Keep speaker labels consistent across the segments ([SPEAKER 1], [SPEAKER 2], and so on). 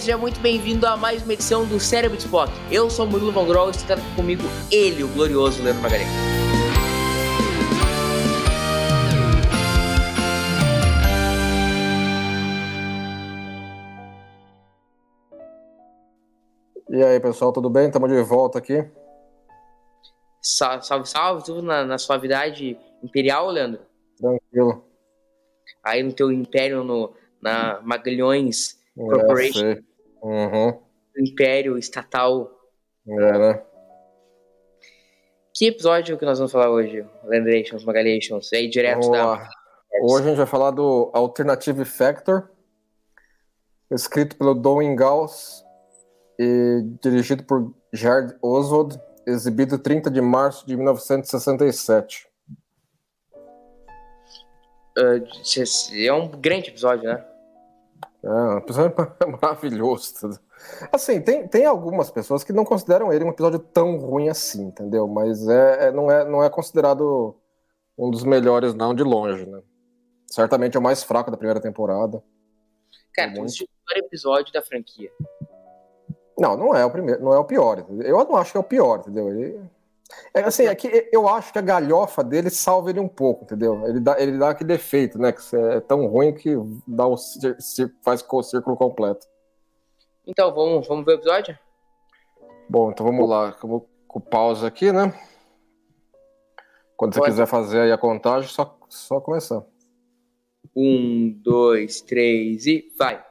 [SPEAKER 1] Seja muito bem-vindo a mais uma edição do Cérebro de Spock. Eu sou o Murilo Von Grol e está comigo ele, o glorioso Leandro Magalhães.
[SPEAKER 2] E aí, pessoal, tudo bem? Estamos de volta aqui.
[SPEAKER 1] Salve, salve, salve, tudo na, na suavidade imperial, Leandro?
[SPEAKER 2] Tranquilo.
[SPEAKER 1] Aí no teu império, no, na Magalhães
[SPEAKER 2] É,
[SPEAKER 1] Corporation,
[SPEAKER 2] Uhum.
[SPEAKER 1] império estatal.
[SPEAKER 2] É, né?
[SPEAKER 1] Que episódio que nós vamos falar hoje, Leandrations, Magalhations? Aí direto
[SPEAKER 2] Vamos
[SPEAKER 1] da...
[SPEAKER 2] lá. Hoje a gente vai falar do Alternative Factor, escrito pelo Don Ingalls e dirigido por Jared Oswald, exibido 30 de março de 1967.
[SPEAKER 1] É um grande episódio, né?
[SPEAKER 2] É, um episódio maravilhoso. Assim, tem, tem algumas pessoas que não consideram ele um episódio tão ruim assim, entendeu? Mas é, é- não, é, não é considerado um dos melhores, não, de longe, né? Certamente é o mais fraco da primeira temporada.
[SPEAKER 1] Cara,
[SPEAKER 2] É muito.
[SPEAKER 1] o primeiro episódio da franquia.
[SPEAKER 2] Não, não é o primeiro, não é o pior. Eu não acho que é o pior, entendeu? Ele, é assim, é que eu acho que a galhofa dele salva ele um pouco, entendeu? Ele dá, ele dá aquele defeito, né? Que é tão ruim que dá o, faz o círculo completo.
[SPEAKER 1] Então, vamos, vamos ver o episódio?
[SPEAKER 2] Bom, então vamos lá. Eu vou com pausa aqui, né? Quando você
[SPEAKER 1] Pode.
[SPEAKER 2] quiser fazer aí a contagem, só, só começar.
[SPEAKER 1] Um, dois, três e vai.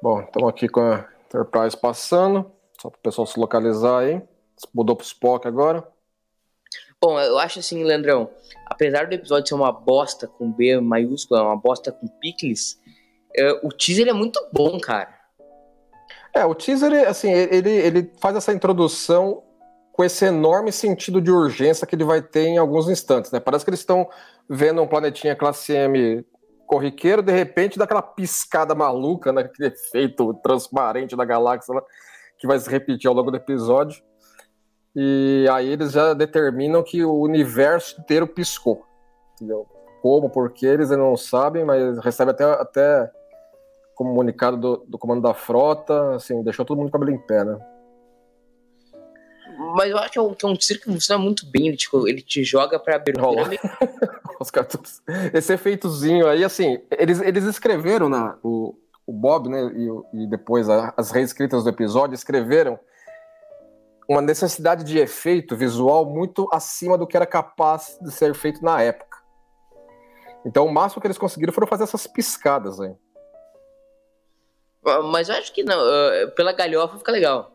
[SPEAKER 2] Bom, estamos aqui com a Enterprise passando, só para o pessoal se localizar aí. Mudou pro Spock agora.
[SPEAKER 1] Bom, eu acho assim, Leandrão, apesar do episódio ser uma bosta com B maiúscula, uma bosta com picles, eh, o teaser é muito bom, cara.
[SPEAKER 2] É, o teaser, assim, ele, ele faz essa introdução com esse enorme sentido de urgência que ele vai ter em alguns instantes, né? Parece que eles estão vendo um planetinha classe M corriqueiro, de repente dá aquela piscada maluca, né? Aquele efeito transparente da galáxia lá, que vai se repetir ao longo do episódio. E aí eles já determinam que o universo inteiro piscou. Entendeu? Como, porque eles não sabem, mas recebe até, até comunicado do, do comando da frota, assim, deixou todo mundo com o cabelo em pé, né?
[SPEAKER 1] Mas eu acho que é um, que é um teaser que funciona muito bem, ele te, ele te joga pra abertura.
[SPEAKER 2] Rola. Os Esse efeitozinho aí, assim, eles, eles escreveram na, o, o Bob, né, e, o- e depois a- as reescritas do episódio, escreveram uma necessidade de efeito visual muito acima do que era capaz de ser feito na época. Então, o máximo que eles conseguiram foram fazer essas piscadas aí.
[SPEAKER 1] Mas eu acho que não, pela galhofa fica legal.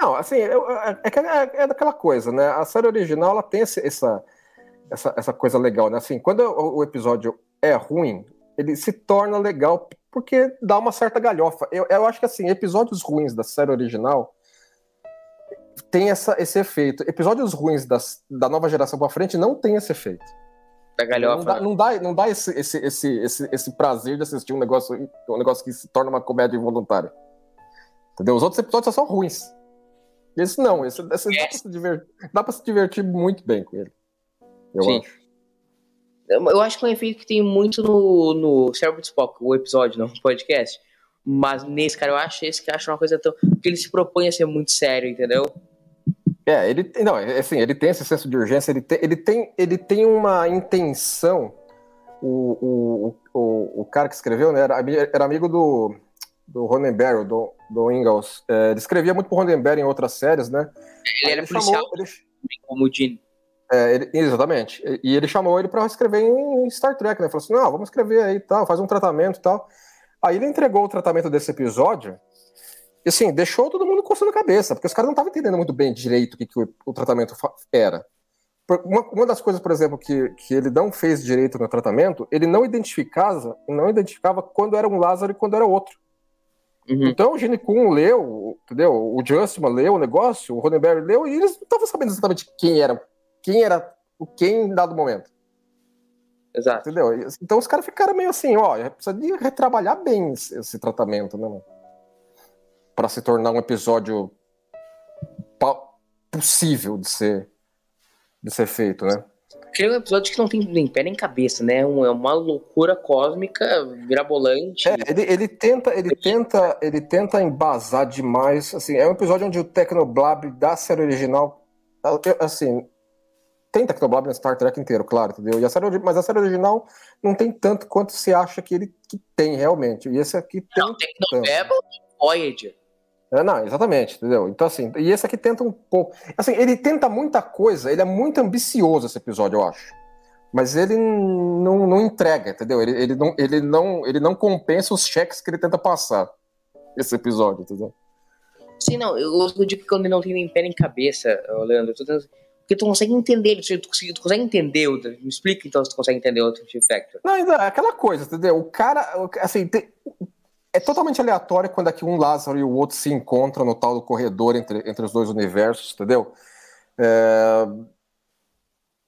[SPEAKER 2] Não, assim, é, é é- é daquela coisa, né? A série original, ela tem essa, essa, essa coisa legal, né? Assim, quando o, o episódio é ruim, ele se torna legal porque dá uma certa galhofa. Eu, eu acho que, assim, episódios ruins da série original tem essa, esse efeito. Episódios ruins das, da nova geração pra frente não tem esse efeito.
[SPEAKER 1] Da
[SPEAKER 2] Não
[SPEAKER 1] galhofa.
[SPEAKER 2] dá, não dá, não dá esse, esse, esse, esse, esse prazer de assistir um negócio, um negócio que se torna uma comédia involuntária. Entendeu? Os outros episódios são só ruins. Esse não, esse, esse dá, pra se divertir, dá pra se divertir muito bem com ele. Eu
[SPEAKER 1] Sim.
[SPEAKER 2] acho.
[SPEAKER 1] Eu acho que é um efeito que tem muito no, no Cérebro de Spock, o episódio, não o podcast. Mas nesse, cara, eu acho esse que acha uma coisa tão. Porque ele se propõe a ser muito sério, entendeu?
[SPEAKER 2] É, ele tem- não, é assim, ele tem esse senso de urgência, ele tem, ele tem, ele tem uma intenção. O, o, o, o cara que escreveu, né, era, era amigo do, do Ronenberry, do, do Ingalls. É, ele escrevia muito pro Ronenberry em outras séries, né?
[SPEAKER 1] Ele era policial,
[SPEAKER 2] chamou, ele-
[SPEAKER 1] como o Gene.
[SPEAKER 2] É, ele- exatamente. E ele chamou ele para escrever em Star Trek, né? Falou assim: não, vamos escrever aí e tal, faz um tratamento e tal. Aí ele entregou o tratamento desse episódio E assim, deixou todo mundo coçando a cabeça, porque os caras não estavam entendendo muito bem direito o que, que o, o, tratamento era. Uma, uma, das coisas, por exemplo, que, que ele não fez direito no tratamento, ele não identificava, não identificava quando era um Lázaro e quando era outro. Uhum. Então o Gene Kuhn leu, entendeu? O Justman leu o negócio, o Ronenberg leu, e eles não estavam sabendo exatamente quem era, quem era o quem em dado momento.
[SPEAKER 1] Exato.
[SPEAKER 2] Entendeu? Então os caras ficaram meio assim, ó, precisa de retrabalhar bem esse, tratamento, né? Pra se tornar um episódio possível de ser, de ser feito, né?
[SPEAKER 1] é um episódio que não tem nem pé nem cabeça, né? É uma loucura cósmica, virabolante.
[SPEAKER 2] É, ele, ele, tenta, ele tenta, ele tenta embasar demais. Assim, é um episódio onde o Tecnoblab da série original, assim, tem Tecnoblab no Star Trek inteiro, claro, entendeu? E a série, mas a série original não tem tanto quanto se acha que ele que tem realmente. E esse aqui tem. Não,
[SPEAKER 1] Tecnobabble e Voyager.
[SPEAKER 2] É, não, exatamente, entendeu? Então, assim, e esse aqui tenta um pouco. Assim, ele tenta muita coisa, ele é muito ambicioso esse episódio, eu acho. Mas ele não, não entrega, entendeu? Ele, ele, não, ele, não, ele não compensa os cheques que ele tenta passar. Esse episódio, entendeu?
[SPEAKER 1] Sim, não, eu digo que quando ele não tem nem pé nem cabeça, Leandro, eu tô tentando porque tu consegue entender, tu, tu consegue entender, me explica então se tu consegue entender o Twin Factor.
[SPEAKER 2] Não, é aquela coisa, entendeu? O cara, assim, tem, é totalmente aleatório quando aqui um Lázaro e o outro se encontram no tal do corredor entre, entre os dois universos, entendeu? É,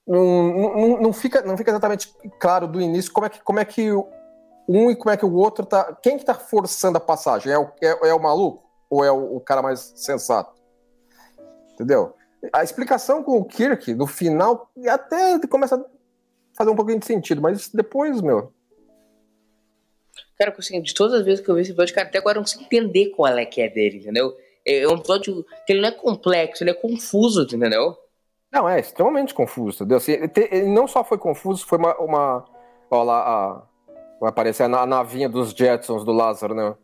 [SPEAKER 2] não, não, não, fica, não fica exatamente claro do início como é que, como é que um e como é que o outro tá. Quem que tá forçando a passagem? É o, é, é o maluco? Ou é o, o cara mais sensato? Entendeu? A explicação com o Kirk, no final, até começa a fazer um pouquinho de sentido, mas depois, meu.
[SPEAKER 1] Cara, assim, de todas as vezes que eu vi esse episódio, cara, até agora eu não consigo entender qual é que é dele, entendeu? É, é um episódio que ele não é complexo, ele é confuso, entendeu?
[SPEAKER 2] Não, é extremamente confuso, entendeu? Assim, ele não só foi confuso, foi uma. uma ó lá, a, vai aparecer a navinha dos Jetsons do Lázaro, né?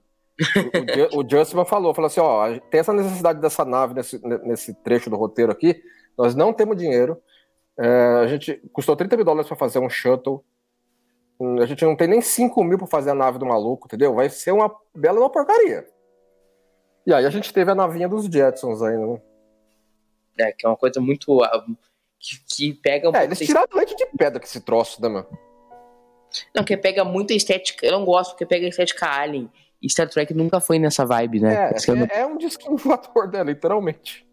[SPEAKER 2] O, o, Justman falou, falou assim, ó, tem essa necessidade dessa nave nesse, nesse trecho do roteiro aqui, nós não temos dinheiro, é, a gente custou 30 mil dólares para fazer um shuttle, a gente não tem nem 5 mil para fazer a nave do maluco, entendeu? Vai ser uma bela uma porcaria. E aí a gente teve a navinha dos Jetsons ainda, né?
[SPEAKER 1] É, que é uma coisa muito... Uh, que, que, pega... Um
[SPEAKER 2] é, eles tiraram leite de pedra que esse troço, né, mano?
[SPEAKER 1] Não, que pega muita estética... Eu não gosto, porque pega a estética Alien e Star Trek nunca foi nessa vibe, né?
[SPEAKER 2] É, é, é um disquinho voador, né? Literalmente.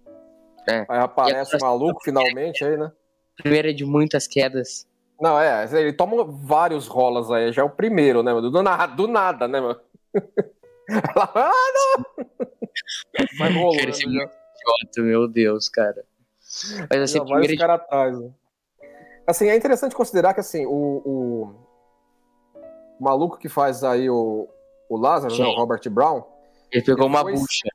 [SPEAKER 2] É. Aí aparece o maluco finalmente aí, né?
[SPEAKER 1] Primeira de muitas quedas.
[SPEAKER 2] Não, é, ele toma vários rolas aí, já é o primeiro, né, Do nada, do nada né, mano? Ela, ah, não!
[SPEAKER 1] Vai rolando. Cara, esse idiota, meu Deus, cara.
[SPEAKER 2] Mas assim, já primeira... vai de... atrás, né? Assim, é interessante considerar que, assim, o, o... o maluco que faz aí o, o Lázaro, né, o Robert Brown.
[SPEAKER 1] Ele pegou ele uma foi, bucha.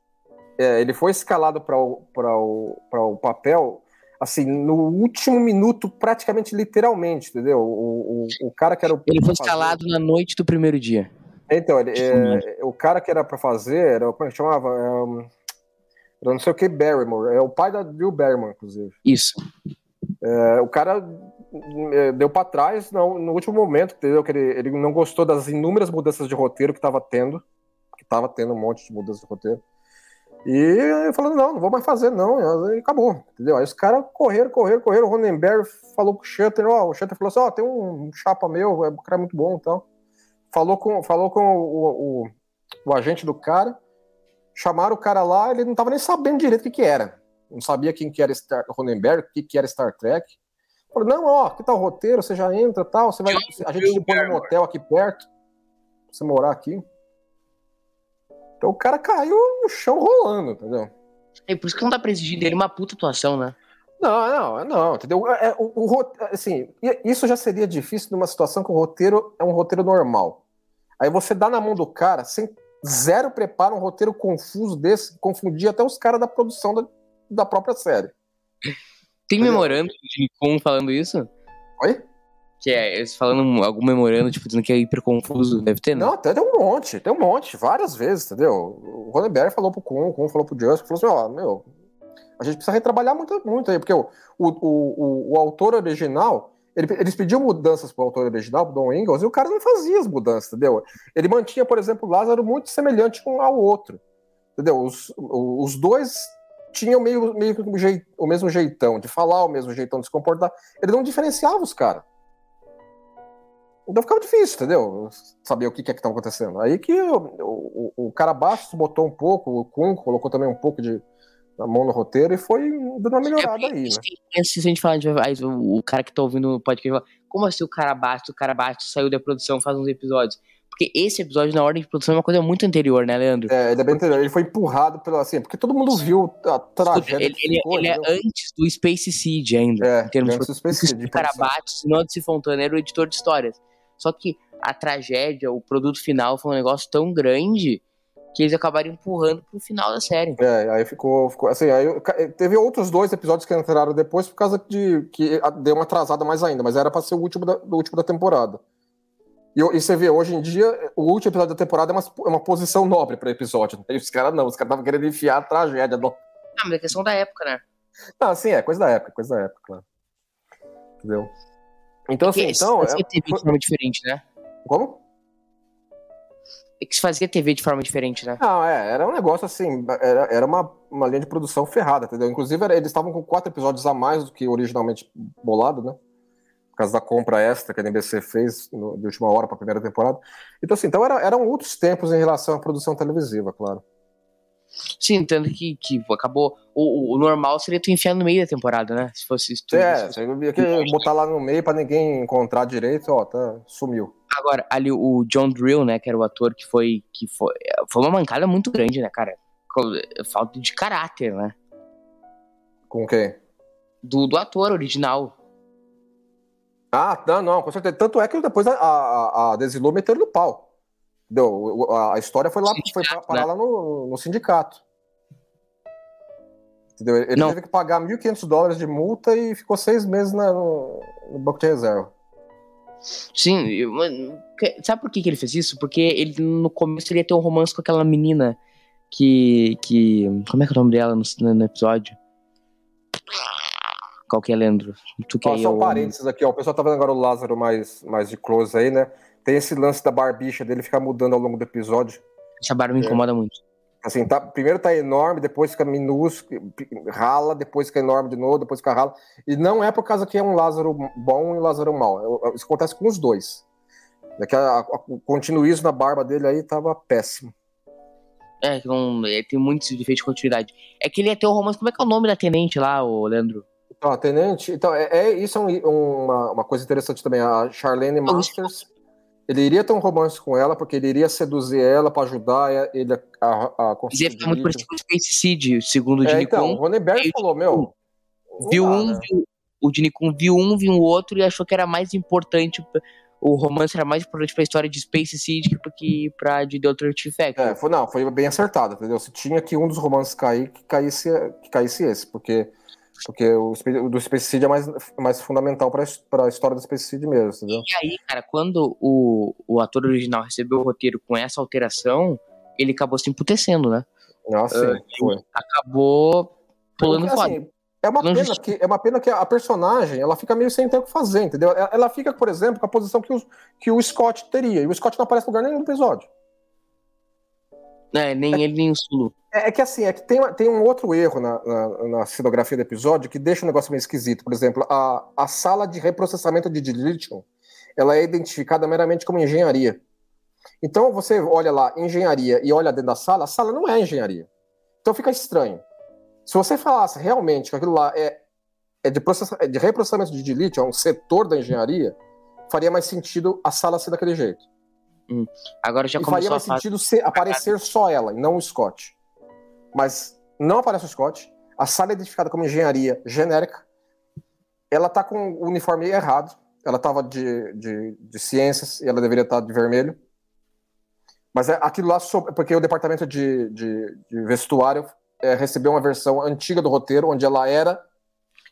[SPEAKER 2] É, ele foi escalado para o, o, o papel assim, no último minuto, praticamente literalmente, entendeu? O, o, o cara que era o.
[SPEAKER 1] Ele foi escalado fazer... na noite do primeiro dia.
[SPEAKER 2] Então, ele, é, o cara que era para fazer, era, como é que chamava? É, era não sei o que Barrymore, é o pai da Drew Barrymore, inclusive.
[SPEAKER 1] Isso.
[SPEAKER 2] É, o cara deu para trás no, no, último momento, entendeu? Que ele, ele não gostou das inúmeras mudanças de roteiro que estava tendo, que estava tendo um monte de mudanças de roteiro. E falando, não, não vou mais fazer, não. E acabou, entendeu? Aí os caras correram, correram, correram. O Ronenberg falou com o Shutter, ó, o Shutter falou assim, ó, oh, tem um chapa meu, é, o cara é muito bom então. Falou com, falou com o, o, o agente do cara, chamaram o cara lá, ele não tava nem sabendo direito o que que era. Não sabia quem que era Star, Ronenberg, o que que era Star Trek. Falou, não, ó, aqui tá o roteiro, você já entra tal, você vai, a gente te põe um hotel aqui perto, pra você morar aqui. Então o cara caiu no chão rolando, entendeu?
[SPEAKER 1] É por isso que não dá pra exigir dele uma puta atuação, né?
[SPEAKER 2] Não, não, não, entendeu? É, o, o, assim, isso já seria difícil numa situação que o roteiro é um roteiro normal. Aí você dá na mão do cara, sem zero preparo, um roteiro confuso desse, confundir até os caras da produção da, da própria série.
[SPEAKER 1] Tem memorando de Nikon falando isso?
[SPEAKER 2] Oi?
[SPEAKER 1] Que é, eles falando algum memorando, tipo, dizendo que é hiper confuso, deve ter,
[SPEAKER 2] né? Não, até tem um monte, tem um monte, várias vezes, entendeu? O Ronenberg falou pro Kuhn, o Kuhn falou pro Just, falou assim, ó, meu, a gente precisa retrabalhar muito, muito aí, porque o, o, o, o autor original, ele, eles pediam mudanças pro autor original, pro Don Ingalls, e o cara não fazia as mudanças, entendeu? Ele mantinha, por exemplo, o Lázaro muito semelhante um ao outro. entendeu? Os, os dois tinham meio, meio que o, mesmo jeitão de falar, o mesmo jeitão de se comportar. Ele não diferenciava os caras. Então ficava difícil, entendeu? Saber o que, que é que estava acontecendo. Aí que o, o, o cara baixo botou um pouco, o Kun colocou também um pouco de a mão no roteiro e foi dando uma melhorada é, aí, né?
[SPEAKER 1] Se a gente falar o cara que tá ouvindo o podcast, como assim o cara baixo, o cara baixo saiu da produção faz uns episódios? Porque esse episódio, na ordem de produção, é uma coisa muito anterior, né, Leandro?
[SPEAKER 2] É, ele é bem anterior. Ele foi empurrado pelo assim, porque todo mundo viu a tragédia.
[SPEAKER 1] Ele, ele, ficou, ele é antes do Space Seed ainda.
[SPEAKER 2] É, em termos antes de, do Space
[SPEAKER 1] Seed. O cara bate, senão de Fontana era o editor de histórias. Só que a tragédia, o produto final foi um negócio tão grande que eles acabaram empurrando pro final da série.
[SPEAKER 2] É, aí ficou, ficou assim, aí teve outros dois episódios que entraram depois por causa de que deu uma atrasada mais ainda, mas era para ser o último da, do último da temporada. E, e, você vê, hoje em dia, o último episódio da temporada é uma, é uma posição nobre para episódio. E os caras não, os caras estavam querendo enfiar a tragédia. Do...
[SPEAKER 1] Ah, mas é questão da época, né?
[SPEAKER 2] Não, sim, é coisa da época, coisa da época, claro. Entendeu? Então, assim, então.
[SPEAKER 1] Esse, é, TV de forma diferente, né?
[SPEAKER 2] Como?
[SPEAKER 1] É que se fazia TV de forma diferente, né?
[SPEAKER 2] Não, é, era um negócio assim, era, era uma, uma linha de produção ferrada, entendeu? Inclusive, era, eles estavam com quatro episódios a mais do que originalmente bolado, né? Por causa da compra extra que a NBC fez no, de última hora para a primeira temporada. Então, assim, então era, eram outros tempos em relação à produção televisiva, claro.
[SPEAKER 1] Sim, tanto que, que acabou. O, o, normal seria tu enfiar no meio da temporada, né? Se fosse
[SPEAKER 2] isso. É, você ia que botar lá no meio para ninguém encontrar direito, ó, tá, sumiu.
[SPEAKER 1] Agora, ali o John Drill, né, que era o ator que foi. que Foi, foi uma mancada muito grande, né, cara? Falta de caráter, né?
[SPEAKER 2] Com quem?
[SPEAKER 1] Do, do ator original.
[SPEAKER 2] Ah, não, não, com certeza. Tanto é que depois a, a, a meteram no pau. Deu, a história foi lá, foi parar né? lá no, no sindicato. Entendeu? Ele não. teve que pagar 1.500 dólares de multa e ficou seis meses na, no, no, banco de reserva.
[SPEAKER 1] Sim, sabe por que, que ele fez isso? Porque ele no começo ele ia ter um romance com aquela menina que. que como é que é o nome dela no, no episódio? Qual que é, Leandro?
[SPEAKER 2] Tu que é só um parênteses aqui, ó. O pessoal tá vendo agora o Lázaro mais, mais de close aí, né? Tem esse lance da barbicha dele ficar mudando ao longo do episódio.
[SPEAKER 1] Essa barba me é. incomoda muito.
[SPEAKER 2] Assim, tá, primeiro tá enorme, depois fica minúsculo, rala, depois fica enorme de novo, depois fica rala. E não é por causa que é um Lázaro bom e um Lázaro mau. Isso acontece com os dois. É que a, a, o continuismo na barba dele aí tava péssimo.
[SPEAKER 1] É, não, é, tem muitos defeitos de continuidade. É que ele ia ter um romance. Como é que é o nome da tenente lá, o Leandro?
[SPEAKER 2] Então, a tenente. Então, é, é isso é um, uma, uma coisa interessante também. A Charlene Masters. Ele iria ter um romance com ela, porque ele iria seduzir ela para ajudar ele a, a, a
[SPEAKER 1] conseguir. Ele ia ficar muito parecido com o Space Seed, segundo o é,
[SPEAKER 2] Então, o Ronenberg falou, meu.
[SPEAKER 1] Viu um, né? viu, o Dini viu um, viu o outro e achou que era mais importante. O romance era mais importante pra história de Space Seed que, pra de The Alternative Factor.
[SPEAKER 2] É, foi, não, foi bem acertado, entendeu? Se tinha que um dos romances cair, que caísse, que caísse esse, porque porque o, o do Space é mais, mais fundamental para a história do Space mesmo, entendeu?
[SPEAKER 1] E aí, cara, quando o, o ator original recebeu o roteiro com essa alteração, ele acabou se emputecendo, né?
[SPEAKER 2] Nossa, uh, foi.
[SPEAKER 1] Acabou pulando Porque, fora. Assim,
[SPEAKER 2] é uma, pena que, é uma pena que a personagem ela fica meio sem ter o que fazer, entendeu? Ela fica, por exemplo, com a posição que o, que o Scott teria. E o Scott não aparece em lugar nenhum no episódio.
[SPEAKER 1] É, nem é, ele, nem o Sulu.
[SPEAKER 2] É, é, que assim, é que tem, tem um outro erro na, na, na cenografia do episódio que deixa o negócio meio esquisito. Por exemplo, a, a sala de reprocessamento de dilithium, ela é identificada meramente como engenharia. Então você olha lá, engenharia, e olha dentro da sala, a sala não é engenharia. Então fica estranho. Se você falasse realmente que aquilo lá é, é de, é de reprocessamento de dilítio, é um setor da engenharia, faria mais sentido a sala ser daquele jeito.
[SPEAKER 1] Hum. Agora já
[SPEAKER 2] e faria mais sentido ser, aparecer só ela, e não o Scott. Mas não aparece o Scott. A sala é identificada como engenharia genérica. Ela tá com o uniforme errado. Ela estava de, de, de, ciências e ela deveria estar de vermelho. Mas é aquilo lá, porque o departamento de, de, de vestuário é, recebeu uma versão antiga do roteiro, onde ela era.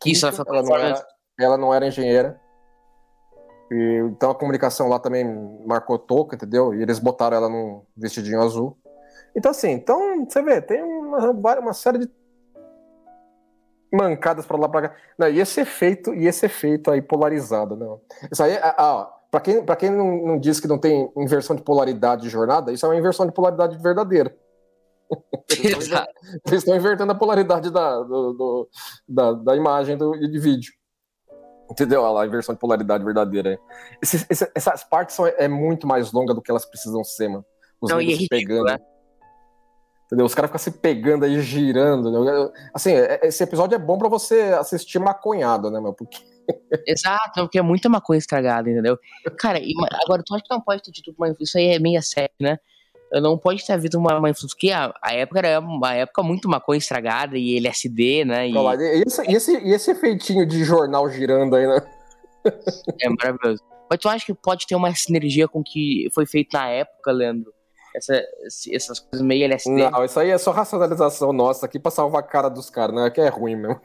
[SPEAKER 1] Isso,
[SPEAKER 2] ela, não era, ela não era engenheira. E, então a comunicação lá também marcou toca, entendeu? E eles botaram ela num vestidinho azul. Então, assim, então, você vê, tem uma, uma série de mancadas para lá para cá. Não, e esse efeito, e esse efeito aí polarizado, não. Isso aí, ah, ah para quem, pra quem não, não diz que não tem inversão de polaridade de jornada, isso é uma inversão de polaridade verdadeira. Eles estão invertendo a polaridade da, do, do, da, da, imagem do, de vídeo. Entendeu? A inversão de polaridade verdadeira. Esse, esse, essas partes são, é muito mais longa do que elas precisam ser, mano. Os Não, se pegando. Né? Entendeu? Os caras ficam se pegando aí, girando. Né? Assim, é, esse episódio é bom para você assistir maconhado, né, meu? Porque.
[SPEAKER 1] Exato, porque é muita maconha estragada, entendeu? Cara, agora tu acha que não pode ter tido uma. Isso aí é meio sério, né? Não pode ter havido uma, uma influência, porque a, a, época era uma época muito maconha estragada e LSD, né? E,
[SPEAKER 2] esse, esse, esse efeitinho de jornal girando aí, né?
[SPEAKER 1] É maravilhoso. Mas tu acha que pode ter uma sinergia com o que foi feito na época, Leandro? Essa, essas coisas meio LSD?
[SPEAKER 2] Não, isso aí é só racionalização nossa aqui pra salvar a cara dos caras, né? Que é ruim mesmo.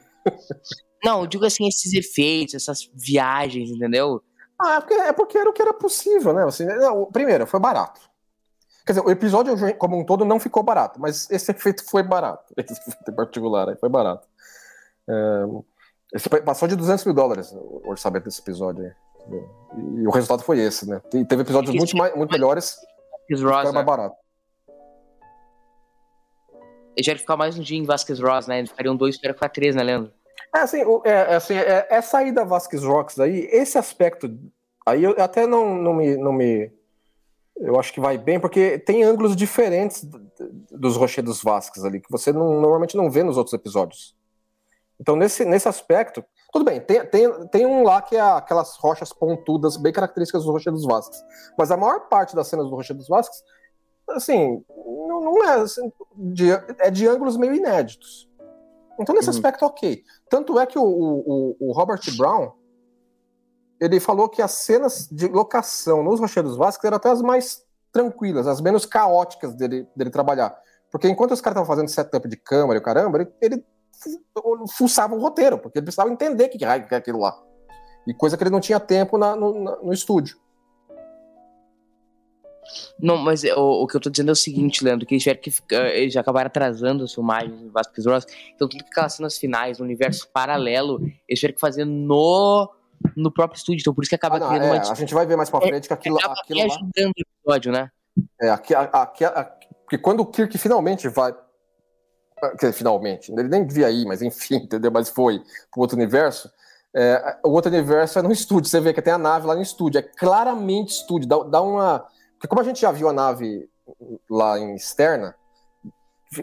[SPEAKER 1] Não, eu digo assim, esses efeitos, essas viagens, entendeu?
[SPEAKER 2] Ah, é porque, é porque era o que era possível, né? Assim, não, primeiro, foi barato. Quer dizer, o episódio como um todo não ficou barato, mas esse efeito foi barato. Esse efeito em particular aí foi barato. É, passou de 200 mil dólares o orçamento desse episódio aí. E, e o resultado foi esse, né? Teve episódios muito, mais, muito melhores. Foi mais barato.
[SPEAKER 1] Eles já ficar mais um dia em Vasquez Ross, né? Eles ficariam dois, espera ficar três, né, Leandro?
[SPEAKER 2] É, assim, é, é, assim é, essa aí da Vasquez Rocks aí, esse aspecto aí eu até não, não, me, não me. Eu acho que vai bem, porque tem ângulos diferentes dos Rochedos Vasquez ali, que você não, normalmente não vê nos outros episódios. Então, nesse, nesse aspecto, tudo bem, tem, tem, tem um lá que é aquelas rochas pontudas, bem características dos Rochedos Vasquez. Mas a maior parte das cenas do Rochedos Vasquez, assim, não, não é, assim, de, é de ângulos meio inéditos. Então, nesse uhum. aspecto, ok. Tanto é que o, o, o, Robert Brown ele falou que as cenas de locação nos Rochedos Vasques eram até as mais tranquilas, as menos caóticas dele, dele trabalhar. Porque enquanto os caras estavam fazendo setup de câmera e o caramba, ele, ele fuçava o roteiro, porque ele precisava entender o que, que é aquilo lá. E coisa que ele não tinha tempo na, no, na, no estúdio.
[SPEAKER 1] Não, mas o, o, que eu tô dizendo é o seguinte, Leandro, que eles tiveram que ficar, eles acabaram atrasando as filmagens Vasquez Ross, então tudo que aquelas cenas finais, no universo paralelo, eles tiveram que fazer no, no próprio estúdio, então por isso que acaba ah, não, criando
[SPEAKER 2] é, uma... A gente vai ver mais pra é, frente que aquilo,
[SPEAKER 1] é,
[SPEAKER 2] aquilo
[SPEAKER 1] lá... ajudando o episódio, né?
[SPEAKER 2] É, aqui, aqui, aqui, porque quando o Kirk finalmente vai... Finalmente, ele nem devia ir, mas enfim, entendeu? Mas foi pro outro universo, é, o outro universo é no estúdio, você vê que tem a nave lá no estúdio, é claramente estúdio, dá, dá uma porque como a gente já viu a nave lá em externa,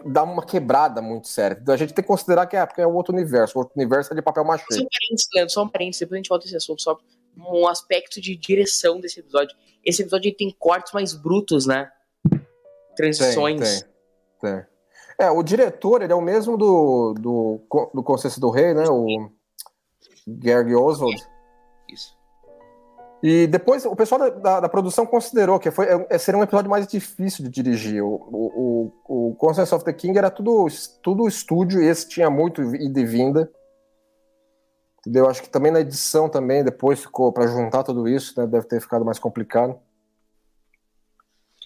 [SPEAKER 2] dá uma quebrada muito séria. Então a gente tem que considerar que é, porque é outro universo. O outro universo é de papel machê.
[SPEAKER 1] Só um parênteses, Leandro, só um parênteses, depois a gente volta esse assunto, só um aspecto de direção desse episódio. Esse episódio tem cortes mais brutos, né? Transições.
[SPEAKER 2] Tem, tem, tem. É, o diretor, ele é o mesmo do, do, do Consciência do Rei, né? O Gary Oswald.
[SPEAKER 1] Isso.
[SPEAKER 2] E depois o pessoal da, da, da produção considerou que foi, é, seria um episódio mais difícil de dirigir. O, o, o, o Conscience of the King era tudo, tudo estúdio, e esse tinha muito ida e vinda. Entendeu? Acho que também na edição também, depois ficou para juntar tudo isso, né, deve ter ficado mais complicado.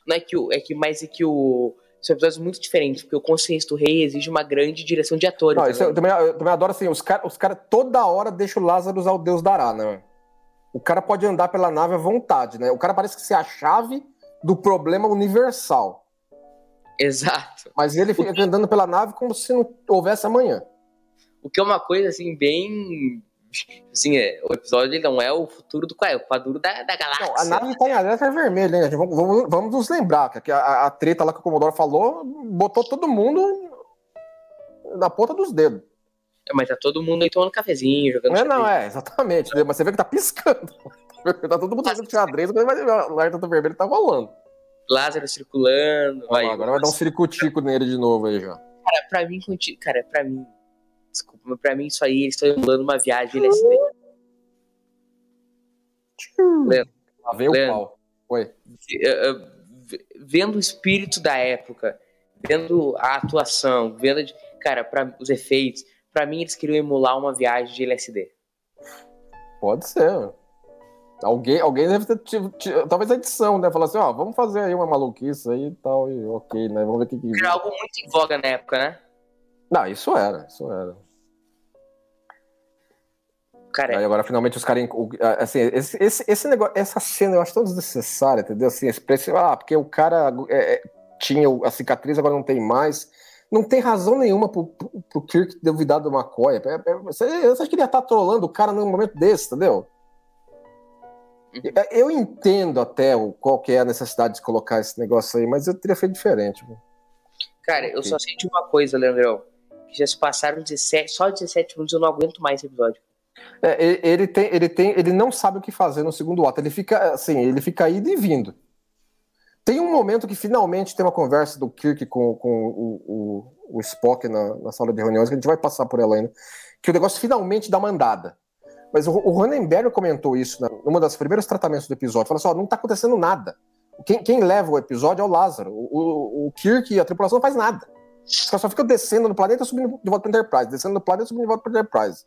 [SPEAKER 1] Não é que o. É que, mais é que o. São episódios muito diferentes, porque o Consciência do Rei exige uma grande direção de atores.
[SPEAKER 2] Não, eu, também, eu também adoro assim, os caras os cara toda hora deixam o Lázaro usar o Deus dará, né? O cara pode andar pela nave à vontade, né? O cara parece que ser a chave do problema universal.
[SPEAKER 1] Exato.
[SPEAKER 2] Mas ele fica andando pela nave como se não houvesse amanhã.
[SPEAKER 1] O que é uma coisa, assim, bem... Assim, é, o episódio não é o futuro do é o futuro da, da galáxia. Não,
[SPEAKER 2] a nave tá em alerta vermelha, hein? Vamos, vamos, vamos, nos lembrar que a, a, a treta lá que o Commodore falou botou todo mundo na ponta dos dedos.
[SPEAKER 1] É, mas tá todo mundo aí tomando cafezinho, jogando
[SPEAKER 2] Não, não, é, exatamente. Mas você vê que tá piscando. tá todo mundo fazendo xadrez, mas o alerta do vermelho tá rolando.
[SPEAKER 1] Lázaro circulando.
[SPEAKER 2] Vai, agora vai dar um ciricutico nele de novo aí já.
[SPEAKER 1] Cara, pra mim, cara, pra mim. Desculpa, mas pra mim isso aí, eles estão emulando uma viagem LSD.
[SPEAKER 2] Leandro. Lá vem o pau. Oi.
[SPEAKER 1] Eh, eh, vendo o espírito da época, vendo a atuação, vendo, cara, para os efeitos, Pra mim, eles queriam emular uma viagem de LSD.
[SPEAKER 2] Pode ser. Alguém, alguém deve ter tido, talvez a edição, né? Falar assim, ó, vamos fazer aí uma maluquice aí e tal, e ok, né? Vamos ver o que que.
[SPEAKER 1] Era algo muito em voga na época, né?
[SPEAKER 2] Não, isso era, isso era.
[SPEAKER 1] Cara,
[SPEAKER 2] aí agora finalmente os caras. Assim, esse, esse, esse negócio, essa cena eu acho tão desnecessária, entendeu? Assim, esse preço, ah, porque o cara. É, é, tinha a cicatriz, agora não tem mais. Não tem razão nenhuma pro, pro, pro Kirk duvidar do McCoy. É, é, você, você acha que ele ia estar tá trolando o cara num momento desse, entendeu? Uhum. Eu entendo até o, qual que é a necessidade de colocar esse negócio aí, mas eu teria feito diferente.
[SPEAKER 1] Cara, eu só de uma coisa, Leandrão. Que já se passaram 17, só 17 minutos, eu não aguento mais esse episódio.
[SPEAKER 2] É, ele, tem, ele tem, ele não sabe o que fazer no segundo ato. Ele fica assim, ele fica indo e vindo. Tem um momento que finalmente tem uma conversa do Kirk com, com o, o, o Spock na, na, sala de reuniões, que a gente vai passar por ela ainda, que o negócio finalmente dá uma andada. Mas o, o Ronenberg comentou isso né, numa das primeiros tratamentos do episódio. Falou assim: ó, não tá acontecendo nada. Quem, quem, leva o episódio é o Lázaro. O, o, Kirk e a tripulação não faz nada. Os caras só ficam descendo no planeta e subindo de volta para Enterprise, descendo no planeta e subindo de volta para Enterprise.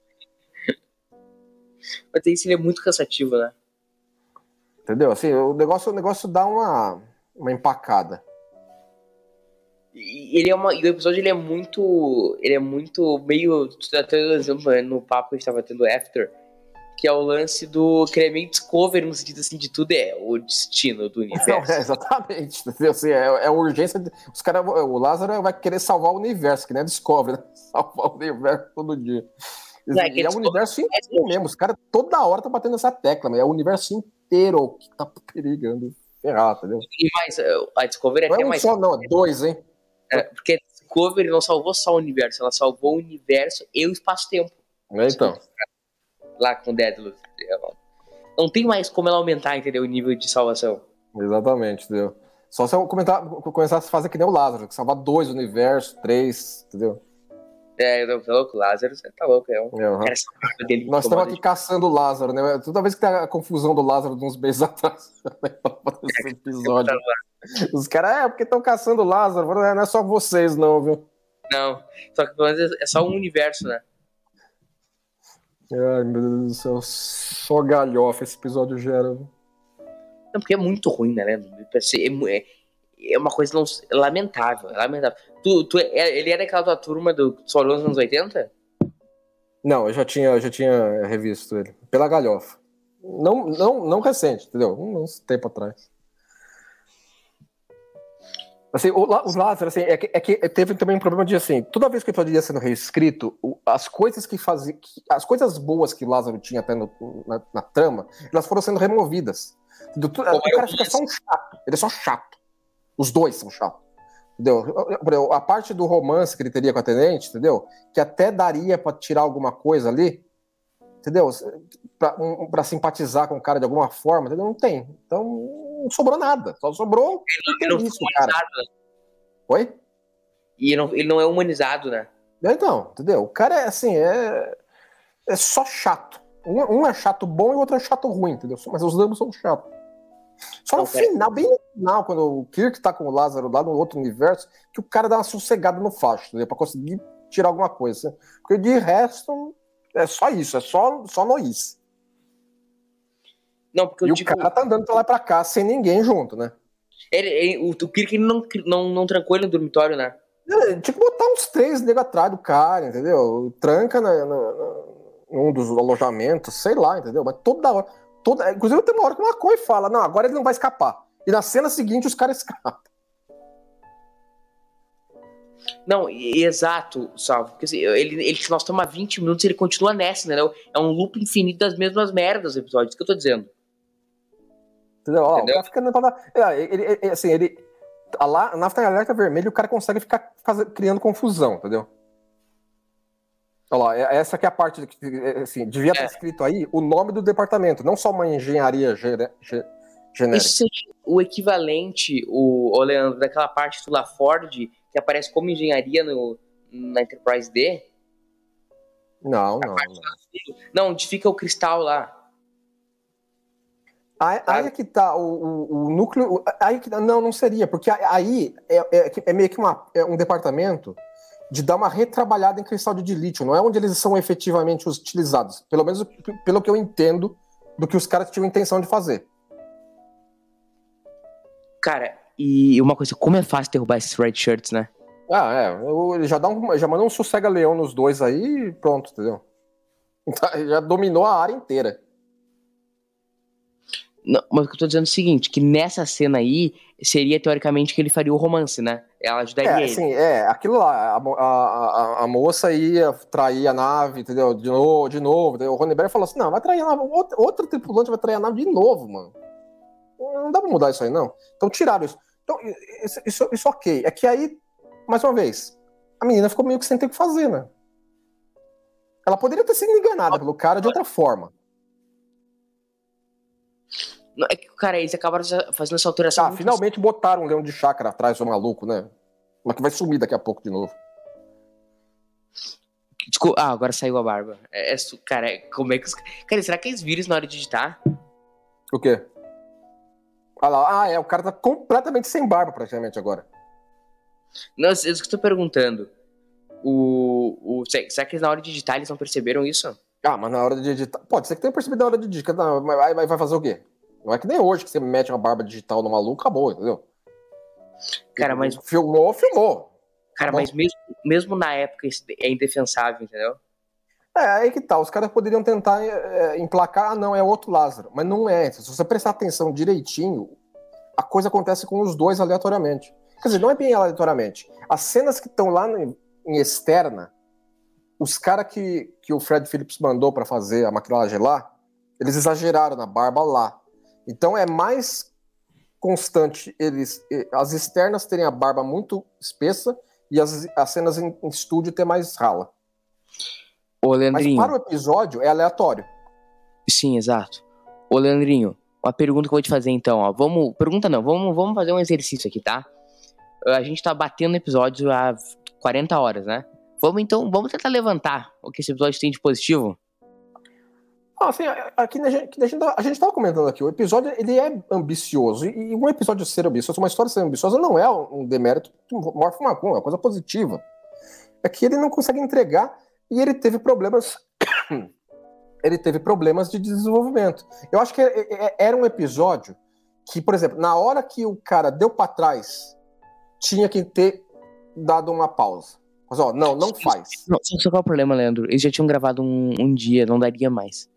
[SPEAKER 1] Mas isso ele é muito cansativo, né?
[SPEAKER 2] Entendeu? Assim, o negócio, o negócio dá uma, uma empacada.
[SPEAKER 1] E ele é uma, e o episódio ele é muito. Ele é muito meio. Até exemplo né, no papo que a gente tava tendo after, que é o lance do. que ele é meio discover no sentido assim de tudo é o destino do universo. Não,
[SPEAKER 2] é, exatamente. Assim, é, é a urgência. De, os cara, o Lázaro vai querer salvar o universo, que nem descobre, né? Salvar o universo todo dia. Não, é, e é o universo inteiro mesmo. Os caras toda hora estão batendo essa tecla, mas é o universo inteiro que tá perigando ferrar, entendeu?
[SPEAKER 1] E mais, a Discovery é
[SPEAKER 2] não
[SPEAKER 1] até
[SPEAKER 2] é um
[SPEAKER 1] mais.
[SPEAKER 2] Só, não, é dois, hein?
[SPEAKER 1] É, porque a Discovery não salvou só o universo, ela salvou o universo e o espaço-tempo.
[SPEAKER 2] É, então.
[SPEAKER 1] Lá com o Dédalo. Não tem mais como ela aumentar, entendeu? O nível de salvação.
[SPEAKER 2] Exatamente, entendeu? Só se eu comentar, começasse a fazer que nem o Lázaro, que salvar dois universos, três, entendeu?
[SPEAKER 1] É, eu tô louco, Lázaro, você tá louco, é um uhum. cara
[SPEAKER 2] dele. Nós estamos aqui de... caçando o Lázaro, né? Toda vez que tem a confusão do Lázaro de uns meses atrás, esse episódio. Os caras, é, porque estão caçando o Lázaro, não é só vocês, não, viu?
[SPEAKER 1] Não, só que pelo menos é só um universo, né?
[SPEAKER 2] Ai, meu Deus do céu, só galhofa esse episódio gera, viu?
[SPEAKER 1] Não, porque é muito ruim, né? É, é uma coisa não, lamentável, é lamentável. Tu, tu, é, ele era daquela tua turma do Só nos anos 80?
[SPEAKER 2] Não, eu já tinha, eu já tinha revisto ele. Pela galhofa. Não, não, não recente, entendeu? Um, tempo atrás. Assim, o, o Lázaro, assim, é que, é que teve também um problema de assim, toda vez que o episódio ia sendo reescrito, as coisas que fazia, as coisas boas que Lázaro tinha até no, na, na, trama, elas foram sendo removidas. O cara fica só um chato, ele é só chato. Os dois são chatos. Entendeu? A parte do romance que ele teria com a tenente, entendeu? Que até daria para tirar alguma coisa ali, entendeu? Para um, simpatizar com o cara de alguma forma, entendeu? Não tem. Então, não sobrou nada. Só sobrou
[SPEAKER 1] ele, não, isso, cara. Né?
[SPEAKER 2] Oi?
[SPEAKER 1] E ele não, ele não é humanizado, né?
[SPEAKER 2] Então, entendeu? O cara é assim, é, é só chato. Um, um é chato bom e o outro é chato ruim, entendeu? Mas os ambos são chatos. Só no final, bem no final, quando o Kirk tá com o Lázaro lá no outro universo, que o cara dá uma sossegada no facho, entendeu? Pra conseguir tirar alguma coisa. Porque de resto, é só isso, é só, só nois.
[SPEAKER 1] Não, porque
[SPEAKER 2] e
[SPEAKER 1] o
[SPEAKER 2] digo... cara tá andando pra lá e pra cá sem ninguém junto, né?
[SPEAKER 1] Ele, ele, o, o Kirk não, não, não trancou ele no dormitório, né?
[SPEAKER 2] É, tinha que botar uns três nego atrás do cara, entendeu? Tranca na, na, na, num dos alojamentos, sei lá, entendeu? Mas toda hora. Toda, inclusive tem uma hora que o McCoy fala, não, agora ele não vai escapar. E na cena seguinte os caras escapam.
[SPEAKER 1] Não, exato, Salvo. Porque assim, ele, ele, nós estamos há 20 minutos e ele continua nessa, né? É um loop infinito das mesmas merdas do episódio, isso que eu tô dizendo.
[SPEAKER 2] Entendeu? Ó, Entendeu? O cara fica. É, ele, ele, assim, ele. A, a nave tá em alerta vermelho o cara consegue ficar faz, criando confusão, entendeu? Olha lá, é, essa que é a parte que é, assim, devia estar é. escrito aí o nome do departamento, não só uma engenharia genérica.
[SPEAKER 1] Isso seria o equivalente, o, o Leandro, daquela parte do LaFord que aparece como engenharia no, na Enterprise D?
[SPEAKER 2] Não, não. Não.
[SPEAKER 1] não, onde fica o cristal lá.
[SPEAKER 2] Aí, aí é que tá o, o, o núcleo. Aí que, não, não seria, porque aí é, é, é meio que uma, é um departamento de dar uma retrabalhada em cristal de lítio, não é onde eles são efetivamente utilizados. Pelo menos pelo que eu entendo do que os caras tinham intenção de fazer.
[SPEAKER 1] Cara, e uma coisa, como é fácil derrubar esses red shirts, né?
[SPEAKER 2] Ah, é. Ele já, dá um, já mandou um sossega-leão nos dois aí e pronto, entendeu? Já dominou a área inteira.
[SPEAKER 1] Não, mas o que eu tô dizendo é o seguinte, que nessa cena aí, seria teoricamente que ele faria o romance, né? Ela ajudaria
[SPEAKER 2] É,
[SPEAKER 1] ele.
[SPEAKER 2] assim, é, aquilo lá, a, a, a, moça ia trair a nave, entendeu? De novo, de novo. entendeu? O Ronenberg falou assim: não, vai trair a nave, outra, outra tripulante vai trair a nave de novo, mano. Não dá pra mudar isso aí, não. Então tiraram isso. Então, isso, isso, isso ok. É que aí, mais uma vez, a menina ficou meio que sem ter o que fazer, né? Ela poderia ter sido enganada pelo cara de outra forma.
[SPEAKER 1] É que, cara, eles acabaram fazendo essa alteração.
[SPEAKER 2] Ah, finalmente botaram um leão de chácara atrás do maluco, né? Mas que vai sumir daqui a pouco de novo.
[SPEAKER 1] Desculpa, ah, agora saiu a barba. É, é cara, é- como é que os. Cara, será que eles viram isso na hora de digitar?
[SPEAKER 2] O quê? Ah lá, ah, é, o cara tá completamente sem barba praticamente agora.
[SPEAKER 1] Não, é isso que eu tô perguntando. O, o, se- será que eles, na hora de digitar eles não perceberam isso?
[SPEAKER 2] Ah, mas na hora de digitar. Pode ser que tenha percebido na hora de digitar. Mas vai fazer o quê? Não é que nem hoje que você mete uma barba digital no maluco, acabou, entendeu?
[SPEAKER 1] Cara, mas,
[SPEAKER 2] Filmou, filmou.
[SPEAKER 1] cara,
[SPEAKER 2] bom.
[SPEAKER 1] mas mesmo, mesmo na época é indefensável, entendeu?
[SPEAKER 2] É, aí que tá. Os caras poderiam tentar é, é, emplacar, ah, não, é outro Lázaro. Mas não é. Se você prestar atenção direitinho, a coisa acontece com os dois aleatoriamente. Quer dizer, não é bem aleatoriamente. As cenas que estão lá em, em externa, os caras que, que o Fred Phillips mandou pra fazer a maquilagem lá, eles exageraram na barba lá. Então é mais constante eles eh, as externas terem a barba muito espessa e as, as cenas em, em estúdio ter mais rala.
[SPEAKER 1] Ô,
[SPEAKER 2] Mas
[SPEAKER 1] Leandrinho.
[SPEAKER 2] para o episódio é aleatório.
[SPEAKER 1] Sim, exato. Ô, Leandrinho, uma pergunta que eu vou te fazer então, ó. Vamos. Pergunta não, vamos, vamos fazer um exercício aqui, tá? A gente tá batendo no episódio há 40 horas, né? Vamos então, vamos tentar levantar o que esse episódio tem de positivo.
[SPEAKER 2] Assim, aqui a gente, a gente, tá- a gente tava comentando aqui, o episódio ele é ambicioso, e, um episódio ser ambicioso, uma história ser ambiciosa não é um demérito morfo macum, é uma coisa positiva. É que ele não consegue entregar e ele teve problemas. ele teve problemas de desenvolvimento. Eu acho que é- é- era um episódio que, por exemplo, na hora que o cara deu pra trás, tinha que ter dado uma pausa. Mas ó, não, não faz.
[SPEAKER 1] Não, só qual é o problema, Leandro? Eles já tinham gravado um, um dia, não daria mais.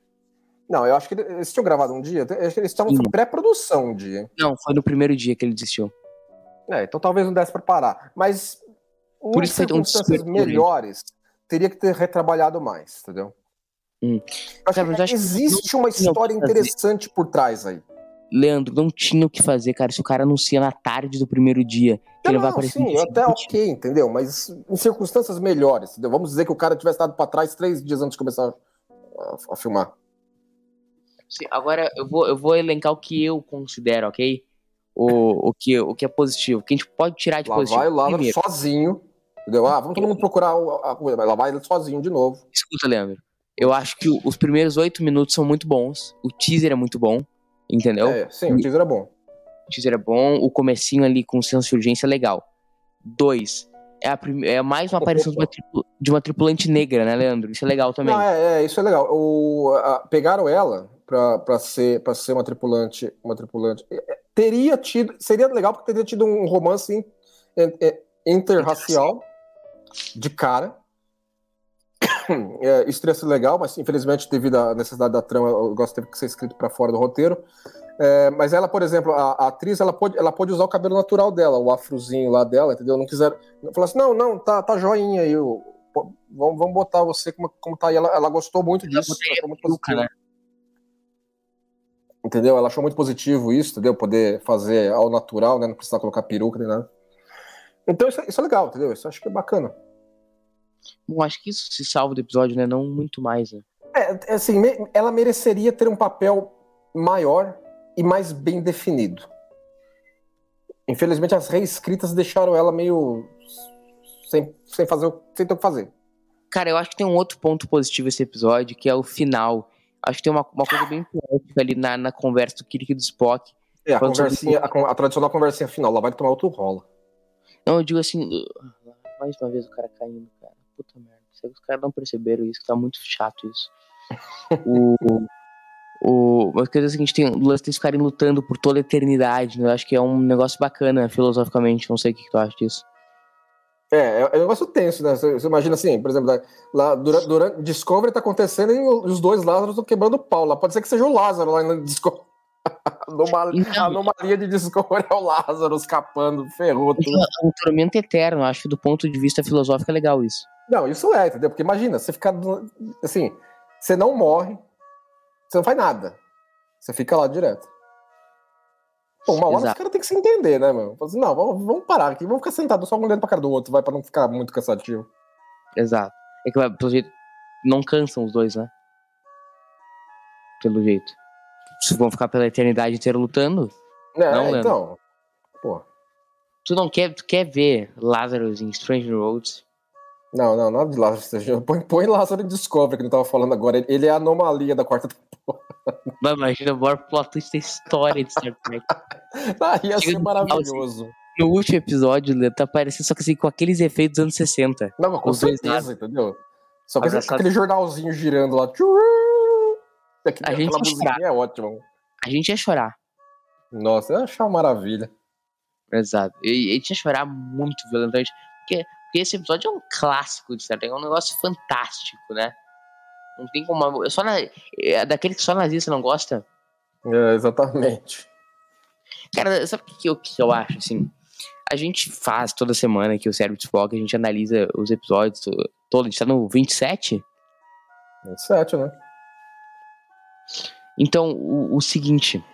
[SPEAKER 2] Não, eu acho que eles tinham gravado um dia, eles estavam em pré-produção um dia.
[SPEAKER 1] Não, foi no primeiro dia que ele desistiu.
[SPEAKER 2] É, então talvez não desse pra parar. Mas
[SPEAKER 1] Por
[SPEAKER 2] em
[SPEAKER 1] isso um
[SPEAKER 2] circunstâncias
[SPEAKER 1] super
[SPEAKER 2] melhores, teria que ter retrabalhado mais, entendeu?
[SPEAKER 1] Hum. Cara, acho que
[SPEAKER 2] existe uma história interessante por trás aí.
[SPEAKER 1] Leandro, não tinha o que fazer, cara. Se o cara anuncia na tarde do primeiro dia que
[SPEAKER 2] Não,
[SPEAKER 1] ele vai aparecer
[SPEAKER 2] sim, até ok, entendeu? Mas em circunstâncias melhores, entendeu? Vamos dizer que o cara tivesse dado pra trás três dias antes de começar a, a filmar.
[SPEAKER 1] Sim, agora eu vou, eu vou elencar o que eu considero, ok? O, o, que, o que é positivo. O que a gente pode tirar de
[SPEAKER 2] Lá
[SPEAKER 1] positivo.
[SPEAKER 2] vai o Lázaro
[SPEAKER 1] Primeiro,
[SPEAKER 2] Entendeu? Entendeu? Ah, vamos todo mundo procurar a coisa, mas lá vai ele sozinho de novo.
[SPEAKER 1] escuta, Leandro. Eu acho que os primeiros oito minutos são muito bons. O teaser é muito bom. Entendeu?
[SPEAKER 2] É, sim, o teaser é bom.
[SPEAKER 1] O teaser é bom. O comecinho ali com senso de urgência é legal. Dois. É, a é mais uma aparição de uma, de uma tripulante negra, né, Leandro? Isso é legal também.
[SPEAKER 2] Não, é, é, isso é legal. O, a- pegaram ela pra, ser, pra ser uma tripulante. Uma tripulante. É, é, Teria tido. Seria legal porque teria tido um romance in- é, é, interracial de cara. É, isso teria sido legal, mas infelizmente, devido à necessidade da trama, o negócio teve que ser escrito pra fora do roteiro. É, mas ela, por exemplo, a, a atriz, ela pode, ela pode usar o cabelo natural dela, o afrozinho lá dela, entendeu? Não quiser. Falar assim, não, não, tá, tá joinha aí. vamos, vamos botar você como, como tá aí. Ela, ela gostou muito disso. achou muito
[SPEAKER 1] peruca,
[SPEAKER 2] positivo.
[SPEAKER 1] né?
[SPEAKER 2] Entendeu? Ela achou muito positivo isso, entendeu? Poder fazer ao natural, né? Não precisar colocar peruca nem nada. Então isso, é- isso é legal, entendeu? Isso eu acho que é bacana.
[SPEAKER 1] Bom, acho que isso se salva do episódio, né? Não muito mais, né?
[SPEAKER 2] É, é assim, me- ela mereceria ter um papel maior e mais bem definido. Infelizmente, as reescritas deixaram ela meio sem, sem fazer sem ter o que fazer.
[SPEAKER 1] Cara, eu acho que tem um outro ponto positivo esse episódio, que é o final. Acho que tem uma, uma coisa bem poética ali na, na conversa do Kirk e do Spock.
[SPEAKER 2] É, a conversinha, a, a tradicional conversinha final, ela vai tomar outro rola.
[SPEAKER 1] Não, eu digo assim, mais uma vez o cara caindo, cara. Puta merda. Os caras não perceberam isso? Que tá muito chato isso. o. O, mas quer dizer o seguinte, tem o lance deles ficarem lutando por toda a eternidade, né? Eu acho que é um negócio bacana filosoficamente, não sei o que, que tu acha disso.
[SPEAKER 2] É, é, é um negócio tenso, né? Você, você imagina assim, por exemplo, lá- lá durante, durante Discovery tá acontecendo e os dois Lázaros estão quebrando o pau lá. Pode ser que seja o Lázaro lá no Discovery. Anoma-
[SPEAKER 1] Então-
[SPEAKER 2] a anomalia de Discovery é o Lázaro escapando, ferrou tudo.
[SPEAKER 1] É um tormento eterno. Acho que do ponto de vista filosófico é legal isso.
[SPEAKER 2] Não, isso é, entendeu? Porque imagina, você ficar. do- Assim, você não morre, você não faz nada. Você fica lá direto. Pô, uma hora os caras têm que se entender, né, mano? Fala assim, não, vamos, vamos parar aqui, vamos ficar sentados só um olhando pra cara do outro, vai, pra não ficar muito cansativo.
[SPEAKER 1] Exato. É que, vai, pelo jeito, não cansam os dois, né? Pelo jeito. Se vão ficar pela eternidade inteira lutando,
[SPEAKER 2] É,
[SPEAKER 1] Não, Leandro.
[SPEAKER 2] então. Pô.
[SPEAKER 1] tu não quer, tu quer ver Lazarus em Strange Roads?
[SPEAKER 2] Não, não, nada de Lázaro. Põe, põe Lázaro em Discovery, que ele tava falando agora. Ele- Ele é a anomalia da quarta temporada.
[SPEAKER 1] Mas imagina o maior plot twist da história de Star Trek.
[SPEAKER 2] Ah, ia ser
[SPEAKER 1] no
[SPEAKER 2] maravilhoso.
[SPEAKER 1] No último episódio, ele tá parecendo só que assim, com aqueles efeitos dos anos 60.
[SPEAKER 2] Não, mas com
[SPEAKER 1] Os dois
[SPEAKER 2] certeza, entendeu? Só que esse-
[SPEAKER 1] essa-
[SPEAKER 2] aquele jornalzinho girando lá. Aquele,
[SPEAKER 1] A gente ia
[SPEAKER 2] é ótima.
[SPEAKER 1] A gente ia chorar.
[SPEAKER 2] Nossa, eu ia achar uma maravilha.
[SPEAKER 1] Exato. E a gente ia chorar muito violentamente. Porque, porque esse episódio é um clássico de Star Trek, é um negócio fantástico, né? Não tem como. Só na, é daquele que só nazista não gosta.
[SPEAKER 2] É, exatamente.
[SPEAKER 1] Cara, sabe o que, que eu, que eu acho, assim? A gente faz toda semana aqui o Cérebro de Spock, a gente analisa os episódios to- todos. A gente tá no 27?
[SPEAKER 2] Sete, né?
[SPEAKER 1] Então, o, o seguinte.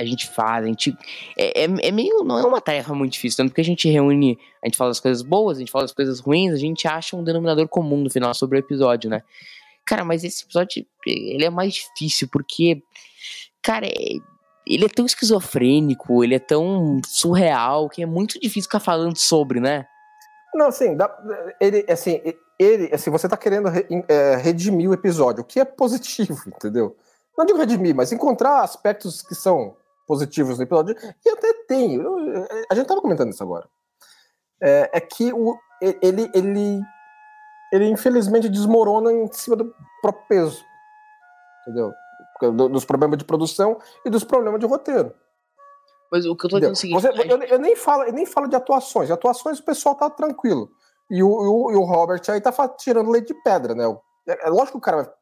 [SPEAKER 1] A gente faz, a gente. É, é, é meio. Não é uma tarefa muito difícil, tanto porque a gente reúne. A gente fala das coisas boas, a gente fala das coisas ruins, a gente acha um denominador comum no final sobre o episódio, né? Cara, mas esse episódio. Ele é mais difícil, porque. Cara, é- ele é tão esquizofrênico, ele é tão surreal, que é muito difícil ficar falando sobre, né?
[SPEAKER 2] Não, assim, dá- ele, assim, ele, assim, você tá querendo re- é, redimir o episódio, o que é positivo, entendeu? Não digo redimir, mas encontrar aspectos que são positivos no episódio, e até tem. eu- a gente tava comentando isso agora. É, é que o, ele, ele, ele infelizmente desmorona em cima do próprio peso, entendeu? Do- dos problemas de produção e dos problemas de roteiro.
[SPEAKER 1] Mas o que eu tô dizendo é o seguinte.
[SPEAKER 2] Você- eu, eu nem falo, eu nem falo de atuações. De atuações o pessoal tá tranquilo. E o, o, o Robert aí tá tirando leite de pedra, né? É, é lógico que o cara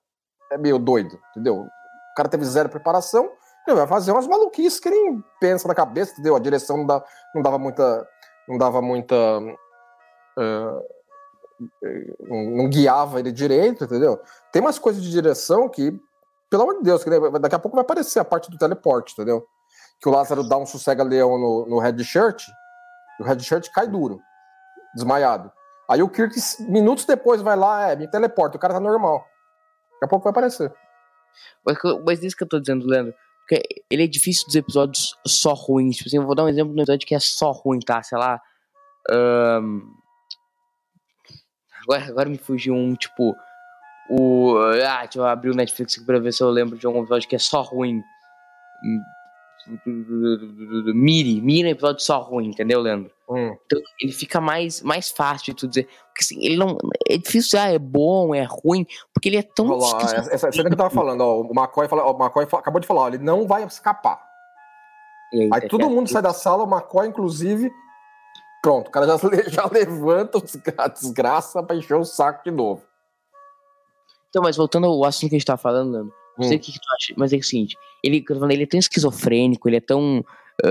[SPEAKER 2] é meio doido, entendeu? O cara teve zero preparação, ele vai fazer umas maluquices que ele pensa na cabeça, entendeu? A direção não, dá, não dava muita. Não dava muita. eh, não, guiava ele direito, entendeu? Tem umas coisas de direção que, pelo amor de Deus, daqui a pouco vai aparecer a parte do teleporte, entendeu? que o Lázaro dá um sossega-leão no, no red shirt, e o red shirt cai duro, desmaiado. Aí o Kirk, minutos depois, vai lá, é, me teleporta, o cara tá normal. Daqui a pouco vai aparecer.
[SPEAKER 1] Mas, mas isso que eu tô dizendo, Leandro. Porque ele é difícil dos episódios só ruins. Tipo assim, eu vou dar um exemplo de um episódio que é só ruim, tá? Sei lá. ahn, Agora, agora me fugiu um, tipo. O. Ah, deixa eu abrir o Netflix aqui pra ver se eu lembro de algum episódio que é só ruim. Miri. Miri é um episódio só ruim, entendeu, Leandro?
[SPEAKER 2] Hum.
[SPEAKER 1] Então ele fica mais, mais fácil de tu dizer. Porque assim, ele não. É difícil dizer, ah, é bom, é ruim, porque ele é tão.
[SPEAKER 2] Olha lá, essa, essa cena que eu tava falando, ó, o McCoy, fala, ó, o McCoy acabou de falar, ó, ele não vai escapar. Aí
[SPEAKER 1] tá
[SPEAKER 2] todo mundo sai da sala, o McCoy, inclusive, pronto, o cara já, já levanta a desgraça pra encher o saco de novo.
[SPEAKER 1] Então, mas voltando ao assunto que a gente tava falando, Leandro, não sei
[SPEAKER 2] Hum.
[SPEAKER 1] o que, que tu acha, mas é o seguinte, ele, ele é tão esquizofrênico, ele é tão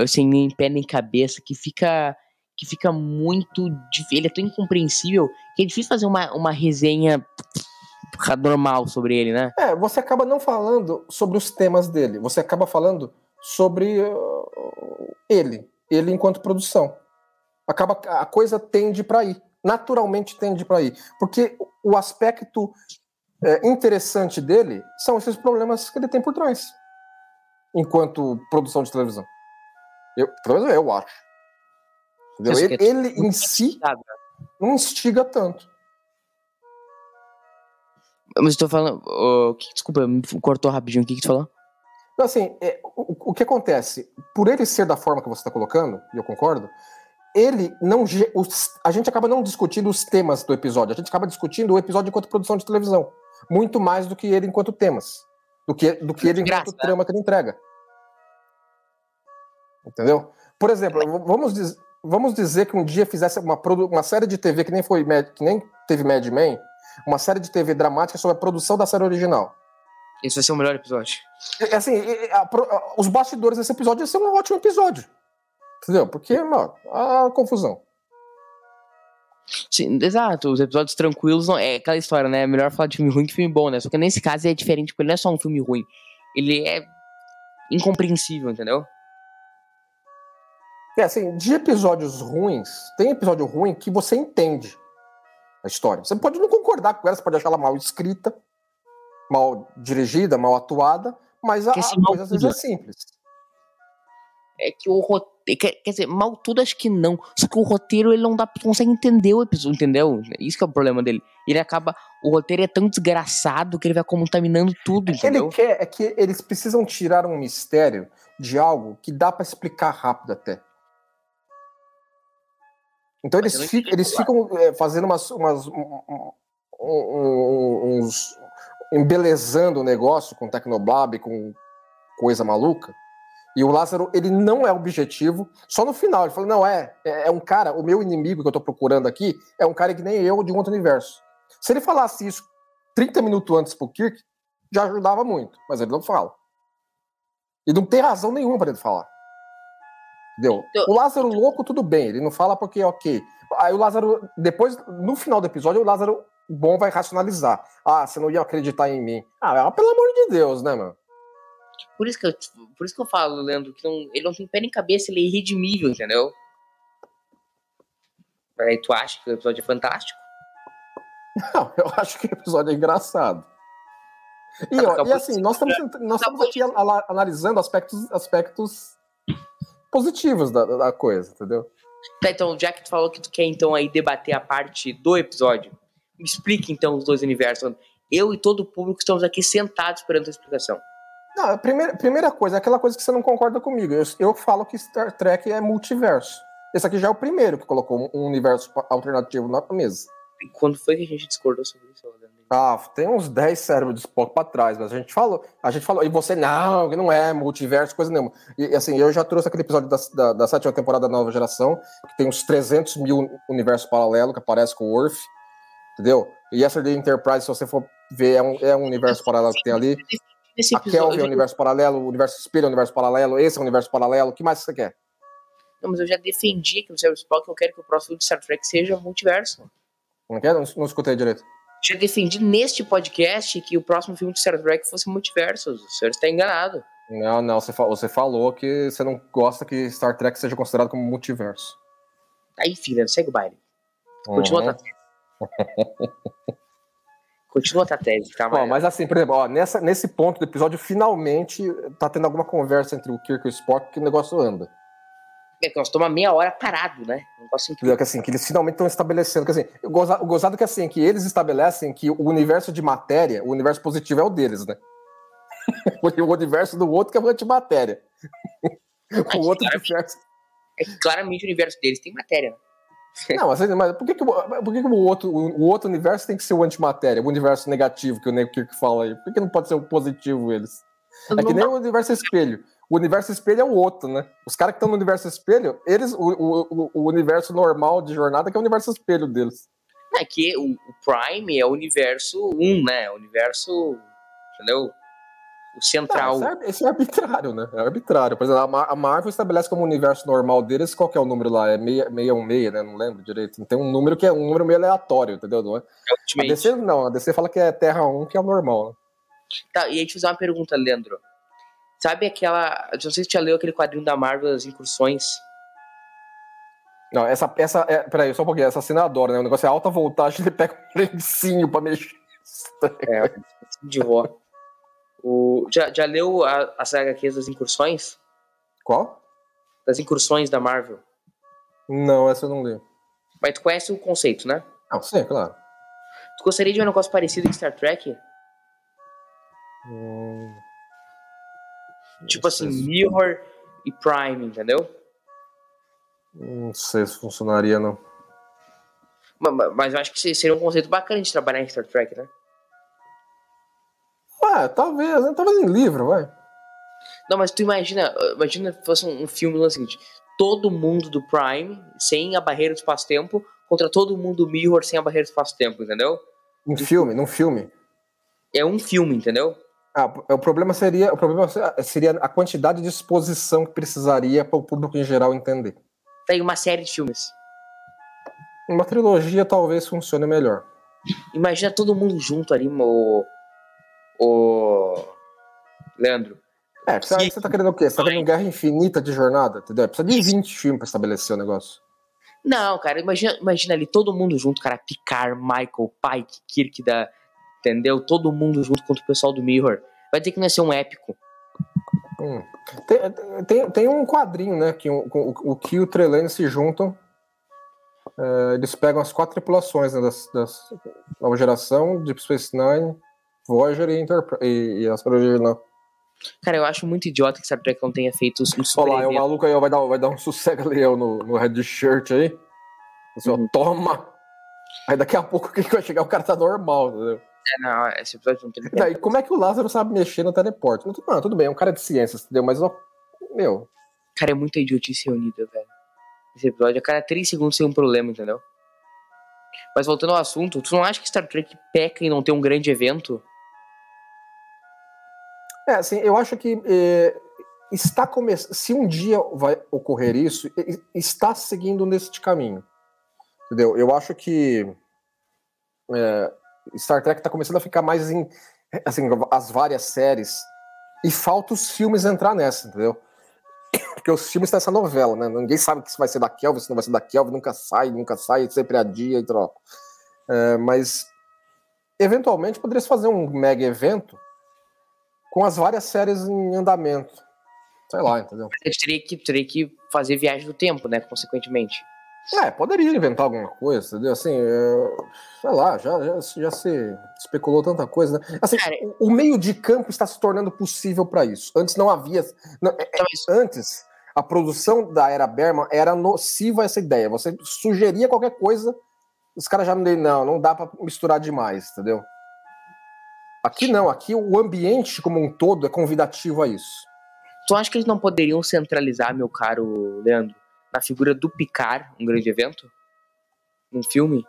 [SPEAKER 1] sem nem pé nem cabeça, que fica que fica muito ele é tão incompreensível que é difícil fazer uma, uma resenha normal sobre ele, né?
[SPEAKER 2] É, você acaba não falando sobre os temas dele, você acaba falando sobre uh, ele, ele enquanto produção. Acaba a coisa tende para aí, naturalmente tende para aí, porque o aspecto é, interessante dele são esses problemas que ele tem por trás, enquanto produção de televisão. Eu, pelo menos eu acho.
[SPEAKER 1] Isso
[SPEAKER 2] Ele,
[SPEAKER 1] é
[SPEAKER 2] ele em si
[SPEAKER 1] Sabe?
[SPEAKER 2] não instiga tanto.
[SPEAKER 1] Mas tô falando, que- desculpa, me cortou rapidinho, o que que tu falou?
[SPEAKER 2] Assim, é, o, o que acontece? Por ele ser da forma que você está colocando, e eu concordo, ele não. os- a gente acaba não discutindo os temas do episódio, a gente acaba discutindo o episódio enquanto produção de televisão. Muito mais do que ele enquanto temas. Do que, do que ele enquanto
[SPEAKER 1] Graça, né?
[SPEAKER 2] trama que ele entrega. Entendeu? Por exemplo, vamos, diz- vamos dizer que um dia fizesse uma, uma série de TV que nem, foi, que nem teve Mad Men, uma série de TV dramática sobre a produção da série original.
[SPEAKER 1] Esse vai ser o melhor episódio.
[SPEAKER 2] É, Assim, a a- os bastidores desse episódio ia ser um ótimo episódio. Entendeu? Porque, mano, a confusão.
[SPEAKER 1] Sim, exato, os episódios tranquilos não, é aquela história, né? É melhor falar de filme ruim que filme bom, né? Só que nesse caso é diferente, porque ele não é só um filme ruim. Ele é incompreensível, entendeu?
[SPEAKER 2] É assim, de episódios ruins, tem episódio ruim que você entende a história. Você pode não concordar com ela, você pode achar ela mal escrita, mal dirigida, mal atuada, mas a, a coisa às vezes é simples.
[SPEAKER 1] É que o roteiro. Quer, quer dizer, mal tudo acho que não. Só que o roteiro ele não dá, consegue entender o episódio, entendeu? Isso que é o problema dele. Ele acaba. O roteiro é tão desgraçado que ele vai contaminando tudo, entendeu?
[SPEAKER 2] Ele quer é que eles precisam tirar um mistério de algo que dá pra explicar rápido até. Então
[SPEAKER 1] Mas
[SPEAKER 2] eles, eles ficam é, fazendo umas, umas- um- um- um- uns embelezando o negócio com Tecnoblab, com coisa maluca. E o Lázaro, ele não é objetivo. Só no final, ele fala: não, é, é, é um cara, o meu inimigo que eu tô procurando aqui é um cara que nem eu de um outro universo. Se ele falasse isso 30 minutos antes pro Kirk, já ajudava muito, mas ele não fala. E não tem razão nenhuma para ele falar. Entendeu?
[SPEAKER 1] Então-
[SPEAKER 2] O Lázaro louco, tudo bem, ele não fala porque, ok. Aí o Lázaro, depois, no final do episódio, o Lázaro bom vai racionalizar. Ah, você não ia acreditar em mim. Ah, pelo amor de Deus, né, mano?
[SPEAKER 1] Por isso que eu, por isso que eu falo, Leandro, que não, ele não tem pé nem cabeça, ele é irredimível, entendeu? Aí tu acha que o episódio é fantástico?
[SPEAKER 2] Não, eu acho que o episódio é engraçado. E,
[SPEAKER 1] Tá,
[SPEAKER 2] ó, e assim, nós estamos, nós estamos aqui analisando aspectos, aspectos positivos da, da coisa, entendeu?
[SPEAKER 1] Tá, então, já que tu falou que tu quer então aí debater a parte do episódio, me explique então os dois universos. Eu e todo o público estamos aqui sentados esperando a explicação.
[SPEAKER 2] Não, primeira, primeira coisa é aquela coisa que você não concorda comigo. Eu, eu falo que Star Trek é multiverso. Esse aqui já é o primeiro que colocou um- universo alternativo na mesa.
[SPEAKER 1] E quando foi que a gente discordou sobre isso?
[SPEAKER 2] Ah, tem uns 10 cérebros de Spock pra trás, mas a gente falou, a gente falou, e você, não, que não é multiverso, coisa nenhuma. E assim, eu já trouxe aquele episódio da, da, da sétima temporada da nova geração, que tem uns 300 mil universos paralelos que aparece com o Worf, entendeu? E essa de Enterprise, se você for ver, é um, é um universo paralelo que tem ali.
[SPEAKER 1] Nesse
[SPEAKER 2] A Kelvin é
[SPEAKER 1] episódio,
[SPEAKER 2] universo paralelo, o universo espelho é um universo paralelo, esse é um universo paralelo, o que mais você quer?
[SPEAKER 1] não, mas eu já defendi que no Service Spock eu quero que o próximo de Star Trek seja multiverso.
[SPEAKER 2] Não quer? Não, não escutei direito.
[SPEAKER 1] Já defendi neste podcast que o próximo filme de Star Trek fosse multiverso. O senhor está enganado.
[SPEAKER 2] Não, não, você, fa- você falou que você não gosta que Star Trek seja considerado como multiverso.
[SPEAKER 1] Aí, filha, segue o baile. Continua
[SPEAKER 2] Uhum.
[SPEAKER 1] Continua a tese, tá?
[SPEAKER 2] Ó, mas assim, por exemplo, ó, nessa, nesse ponto do episódio, finalmente tá tendo alguma conversa entre o Kirk e o Spock que o negócio anda.
[SPEAKER 1] É que nós estamos meia hora parado, né? Um negócio incrível.
[SPEAKER 2] Entendeu? Que, assim, que eles finalmente estão estabelecendo. Que, assim, o goza- o gozado que assim, que eles estabelecem que o universo de matéria, o universo positivo é o deles, né? Porque o universo do outro que é o antimatéria. o outro universo.
[SPEAKER 1] É que claramente o universo deles tem matéria, né?
[SPEAKER 2] Não, mas, mas por que, que, o- por que, que o, outro, o, outro universo tem que ser o antimatéria, o universo negativo que o Nick Kirk fala aí? Por que, que não pode ser o positivo eles? É que nem
[SPEAKER 1] dá-
[SPEAKER 2] o universo espelho. O universo espelho é o outro, né? Os caras que estão no universo espelho, eles, o, o, o- universo normal de jornada que é o universo espelho deles.
[SPEAKER 1] É que o, o Prime é o universo 1, né? O universo. Entendeu? O central.
[SPEAKER 2] Não, é, isso é arbitrário, né? É arbitrário. Por exemplo, a, Mar- a Marvel estabelece como universo normal deles, qual que é o número lá? É 616, né? Não lembro direito. Tem um número que é um número meio aleatório, entendeu? Não é?
[SPEAKER 1] é
[SPEAKER 2] A. DC não, a DC fala que é Terra 1, que é o normal, né?
[SPEAKER 1] Tá, e aí te fazer uma pergunta, Leandro. Sabe aquela. Não sei se você já leu aquele quadrinho da Marvel das incursões.
[SPEAKER 2] Não, essa, essa, é, peraí, só um pouquinho, essa cena eu adoro, né? O negócio é alta voltagem, ele pega um lencinho pra mexer.
[SPEAKER 1] É, de vó. O, já, já leu a, as HQs das incursões?
[SPEAKER 2] Qual?
[SPEAKER 1] Das incursões da Marvel?
[SPEAKER 2] Não, essa eu não li.
[SPEAKER 1] Mas tu conhece o conceito, né?
[SPEAKER 2] Não, sim, claro.
[SPEAKER 1] Tu gostaria de ver um negócio parecido em Star Trek?
[SPEAKER 2] Hum,
[SPEAKER 1] Tipo assim, Mirror e Prime, entendeu?
[SPEAKER 2] Não sei se funcionaria, não.
[SPEAKER 1] Ma- ma- Mas eu acho que seria um conceito bacana de trabalhar em Star Trek, né?
[SPEAKER 2] Ah, talvez, né? talvez em livro, vai.
[SPEAKER 1] Não, mas tu imagina, imagina que fosse um um filme no seguinte: todo mundo do Prime, sem a barreira do espaço-tempo, contra todo mundo do Mirror sem a barreira do espaço-tempo, entendeu?
[SPEAKER 2] Um filme, num filme.
[SPEAKER 1] É um filme, entendeu?
[SPEAKER 2] Ah, o problema seria o problema seria a quantidade de exposição que precisaria para o público em geral entender.
[SPEAKER 1] Tem uma série de filmes.
[SPEAKER 2] Uma trilogia talvez funcione melhor.
[SPEAKER 1] Imagina todo mundo junto ali, o. O. Leandro.
[SPEAKER 2] É, você, você tá querendo o quê? Você tá querendo guerra infinita de jornada, entendeu? Precisa de 20 filmes pra estabelecer o negócio.
[SPEAKER 1] Não, cara, imagina, imagina ali todo mundo junto, cara. Picard, Michael, Pike, Kirk da. Entendeu? Todo mundo junto contra o pessoal do Mirror. Vai ter que não ser um épico.
[SPEAKER 2] Hum. Tem, tem, tem, um quadrinho, né? Que o, o, o Ki e o Trelane se juntam. É, eles pegam as quatro tripulações né, das, das nova geração, Deep Space Nine, Voyager e, Interpre e, e original.
[SPEAKER 1] Cara, eu acho muito idiota que Star Trek não tenha feito um
[SPEAKER 2] super. Olha lá, é o maluco aí vai dar, vai dar um sossega-leão no, no red shirt aí. Assim, uhum. toma! Aí daqui a pouco que vai chegar o cara tá normal, entendeu?
[SPEAKER 1] É, não, esse episódio não tem
[SPEAKER 2] Daí, como é que o Lázaro sabe mexer no teleporte? Não, tudo bem, é um cara de ciências, entendeu? Mas, ó, meu.
[SPEAKER 1] Cara, é muita idiotice reunida, velho. Esse episódio, a cada 3 segundos tem um problema, entendeu? Mas voltando ao assunto, tu não acha que Star Trek peca em não ter um grande evento?
[SPEAKER 2] É, assim, eu acho que é, está. Se um dia vai ocorrer isso, está seguindo neste caminho. Entendeu? Eu acho que é, Star Trek está começando a ficar mais em. Assim, as várias séries. E falta os filmes entrar nessa, entendeu? Porque os filmes têm essa novela, né? Ninguém sabe que se vai ser da Kelvin, se não vai ser da Kelvin, nunca sai, nunca sai, sempre adia e troca. É, mas, eventualmente, poderia se fazer um mega evento com as várias séries em andamento. Sei lá, entendeu?
[SPEAKER 1] A gente teria que, teria que fazer viagem do tempo, né? Consequentemente.
[SPEAKER 2] É, poderia inventar alguma coisa, entendeu? Assim, é, sei lá, já, já, já, se especulou tanta coisa, né? Assim, Cara, o, meio de campo está se tornando possível para isso. Antes não havia. Não, é, então, antes, a produção da era Berman era nociva essa ideia. Você sugeria qualquer coisa, os caras já não não, não dá para misturar demais, entendeu? Aqui não, aqui o ambiente como um todo é convidativo a isso.
[SPEAKER 1] Tu acha que eles não poderiam centralizar, meu caro Leandro, na figura do Picard, um grande evento? Um filme?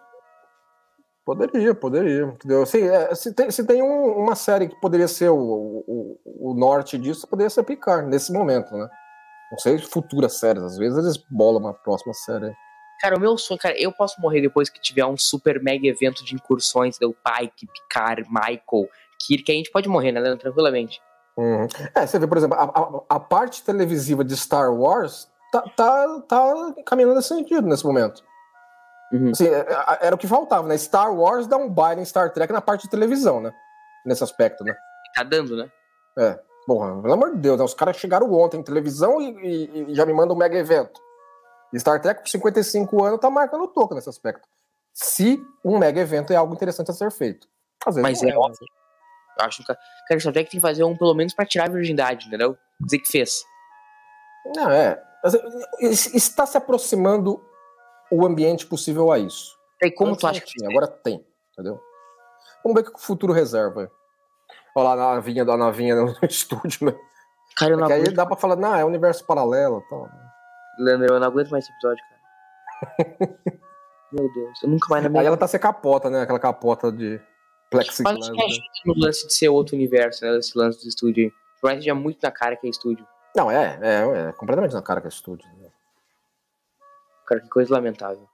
[SPEAKER 2] Poderia, poderia. Entendeu? Assim, é, se tem, se tem um, uma série que poderia ser o, o, o, norte disso, poderia ser Picard, nesse momento, né? Não sei futuras séries, às vezes eles bolam uma próxima série.
[SPEAKER 1] Cara, o meu sonho, cara, eu posso morrer depois que tiver um super mega evento de incursões do Pike, Picard, Michael, Kirk, a gente pode morrer, né, Tranquilamente.
[SPEAKER 2] Uhum. É, você vê, por exemplo, a, a, a, parte televisiva de Star Wars tá, tá, tá caminhando nesse sentido nesse momento. Uhum. Assim, é, é, era o que faltava, né? Star Wars dá um baile em Star Trek na parte de televisão, né? Nesse aspecto, né?
[SPEAKER 1] Tá dando, né?
[SPEAKER 2] É. Porra, pelo amor de Deus, né? os caras chegaram ontem em televisão e, e, e, já me mandam um mega evento. E Star Trek, por 55 anos, tá marcando o toco nesse aspecto. Se um mega evento é algo interessante a ser feito.
[SPEAKER 1] Mas é, é óbvio. Eu acho que cara, Star Trek tem que fazer um pelo menos pra tirar a virgindade, entendeu? Dizer que fez.
[SPEAKER 2] Não, é. Está se aproximando o ambiente possível a isso.
[SPEAKER 1] E como Antes tu acha que
[SPEAKER 2] Agora tem, entendeu? Vamos ver o que o futuro reserva. Olha lá a navinha da navinha no estúdio, né? Cara, eu não é aí dá pra falar, não, é universo paralelo. Tá.
[SPEAKER 1] Leandro, eu não aguento mais esse episódio, cara. Meu Deus, eu nunca mais na
[SPEAKER 2] minha. Aí ela tá sem capota, né? Aquela capota de plexiglass. Mas
[SPEAKER 1] né? no lance de ser outro universo, né? Esse lance do estúdio. Mais que seja muito na cara que é estúdio.
[SPEAKER 2] Não, é, é, é completamente na cara que é estúdio. Né?
[SPEAKER 1] Cara, que coisa lamentável.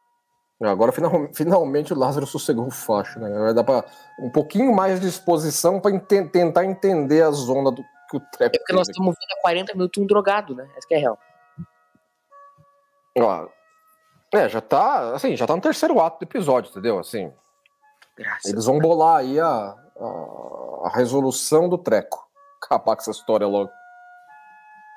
[SPEAKER 2] Agora final, finalmente o Lázaro sossegou o facho, né? Vai dar pra um pouquinho mais de exposição para ente tentar entender a zona do que o trap.
[SPEAKER 1] É porque nós estamos vendo há 40 minutos um drogado, né? Essa que é real.
[SPEAKER 2] Ó, é, já tá, assim, já tá no terceiro ato do episódio, entendeu? Assim, Graças eles vão bolar aí a, a, a resolução do treco. Acabar com essa história logo.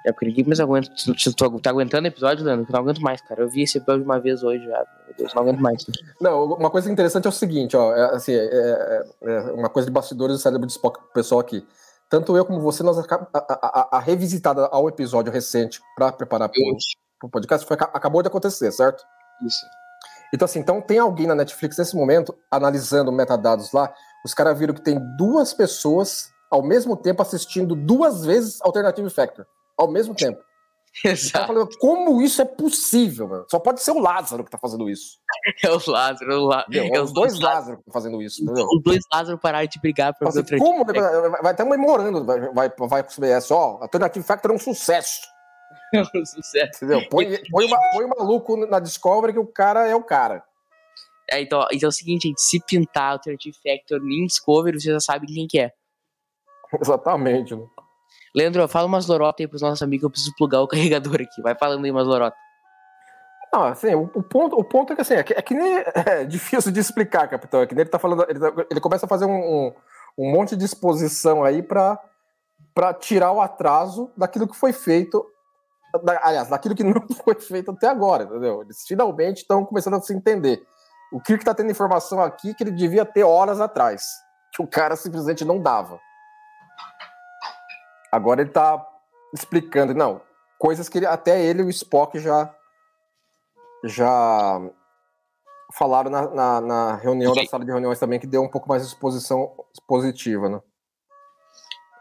[SPEAKER 1] É porque ninguém mais aguenta. Tu, tu, tu, tá aguentando o episódio, Leandro? Eu não aguento mais, cara. Eu vi esse episódio uma vez hoje já. Meu Deus, não aguento mais.
[SPEAKER 2] Não, uma coisa interessante é o seguinte, ó. É, assim, é, é, é uma coisa de bastidores do cérebro de Spock pro pessoal aqui. Tanto eu como você, nós a, a, a revisitada ao episódio recente para preparar pro, pro podcast foi, acabou de acontecer, certo?
[SPEAKER 1] Isso.
[SPEAKER 2] Então, assim, então tem alguém na Netflix nesse momento analisando metadados lá. Os caras viram que tem duas pessoas ao mesmo tempo assistindo duas vezes Alternative Factor ao mesmo tempo.
[SPEAKER 1] Exato.
[SPEAKER 2] Falando, como isso é possível, mano? Só pode ser o Lázaro que tá fazendo isso.
[SPEAKER 1] É o Lázaro. É, o.
[SPEAKER 2] Entendeu?
[SPEAKER 1] é
[SPEAKER 2] É os dois Lázaro que estão fazendo isso, entendeu?
[SPEAKER 1] Os dois Lázaro pararam de brigar pra
[SPEAKER 2] Assim,
[SPEAKER 1] fazer
[SPEAKER 2] como vai, vai até memorando, vai, vai, vai o CBS, ó, Alternative Factor é um sucesso,
[SPEAKER 1] sucesso.
[SPEAKER 2] entendeu? Põe, põe, uma- põe o maluco na Discovery que o cara é o cara.
[SPEAKER 1] É, então, então é o seguinte, gente. Se pintar Alternative Factor em Discovery, vocês já sabem quem que é.
[SPEAKER 2] Exatamente. Né?
[SPEAKER 1] Leandro, fala umas lorotas aí pros nossos amigos, eu preciso plugar o carregador aqui. Vai falando aí umas lorotas.
[SPEAKER 2] Não, assim, o, o ponto, o ponto é que assim, é que, é que nem é difícil de explicar, capitão. É que nem ele tá falando, ele, tá- ele começa a fazer um, um, um monte de exposição aí pra tirar o atraso daquilo que foi feito. Da- aliás, daquilo que não foi feito até agora, entendeu? Eles finalmente estão começando a se entender. O Kirk tá tendo informação aqui que ele devia ter horas atrás, que o cara simplesmente não dava. Agora ele tá explicando, não, coisas que ele- até ele e o Spock já já falaram na, na, na reunião da
[SPEAKER 1] Sim.
[SPEAKER 2] sala de reuniões também que deu um pouco mais de exposição positiva, né?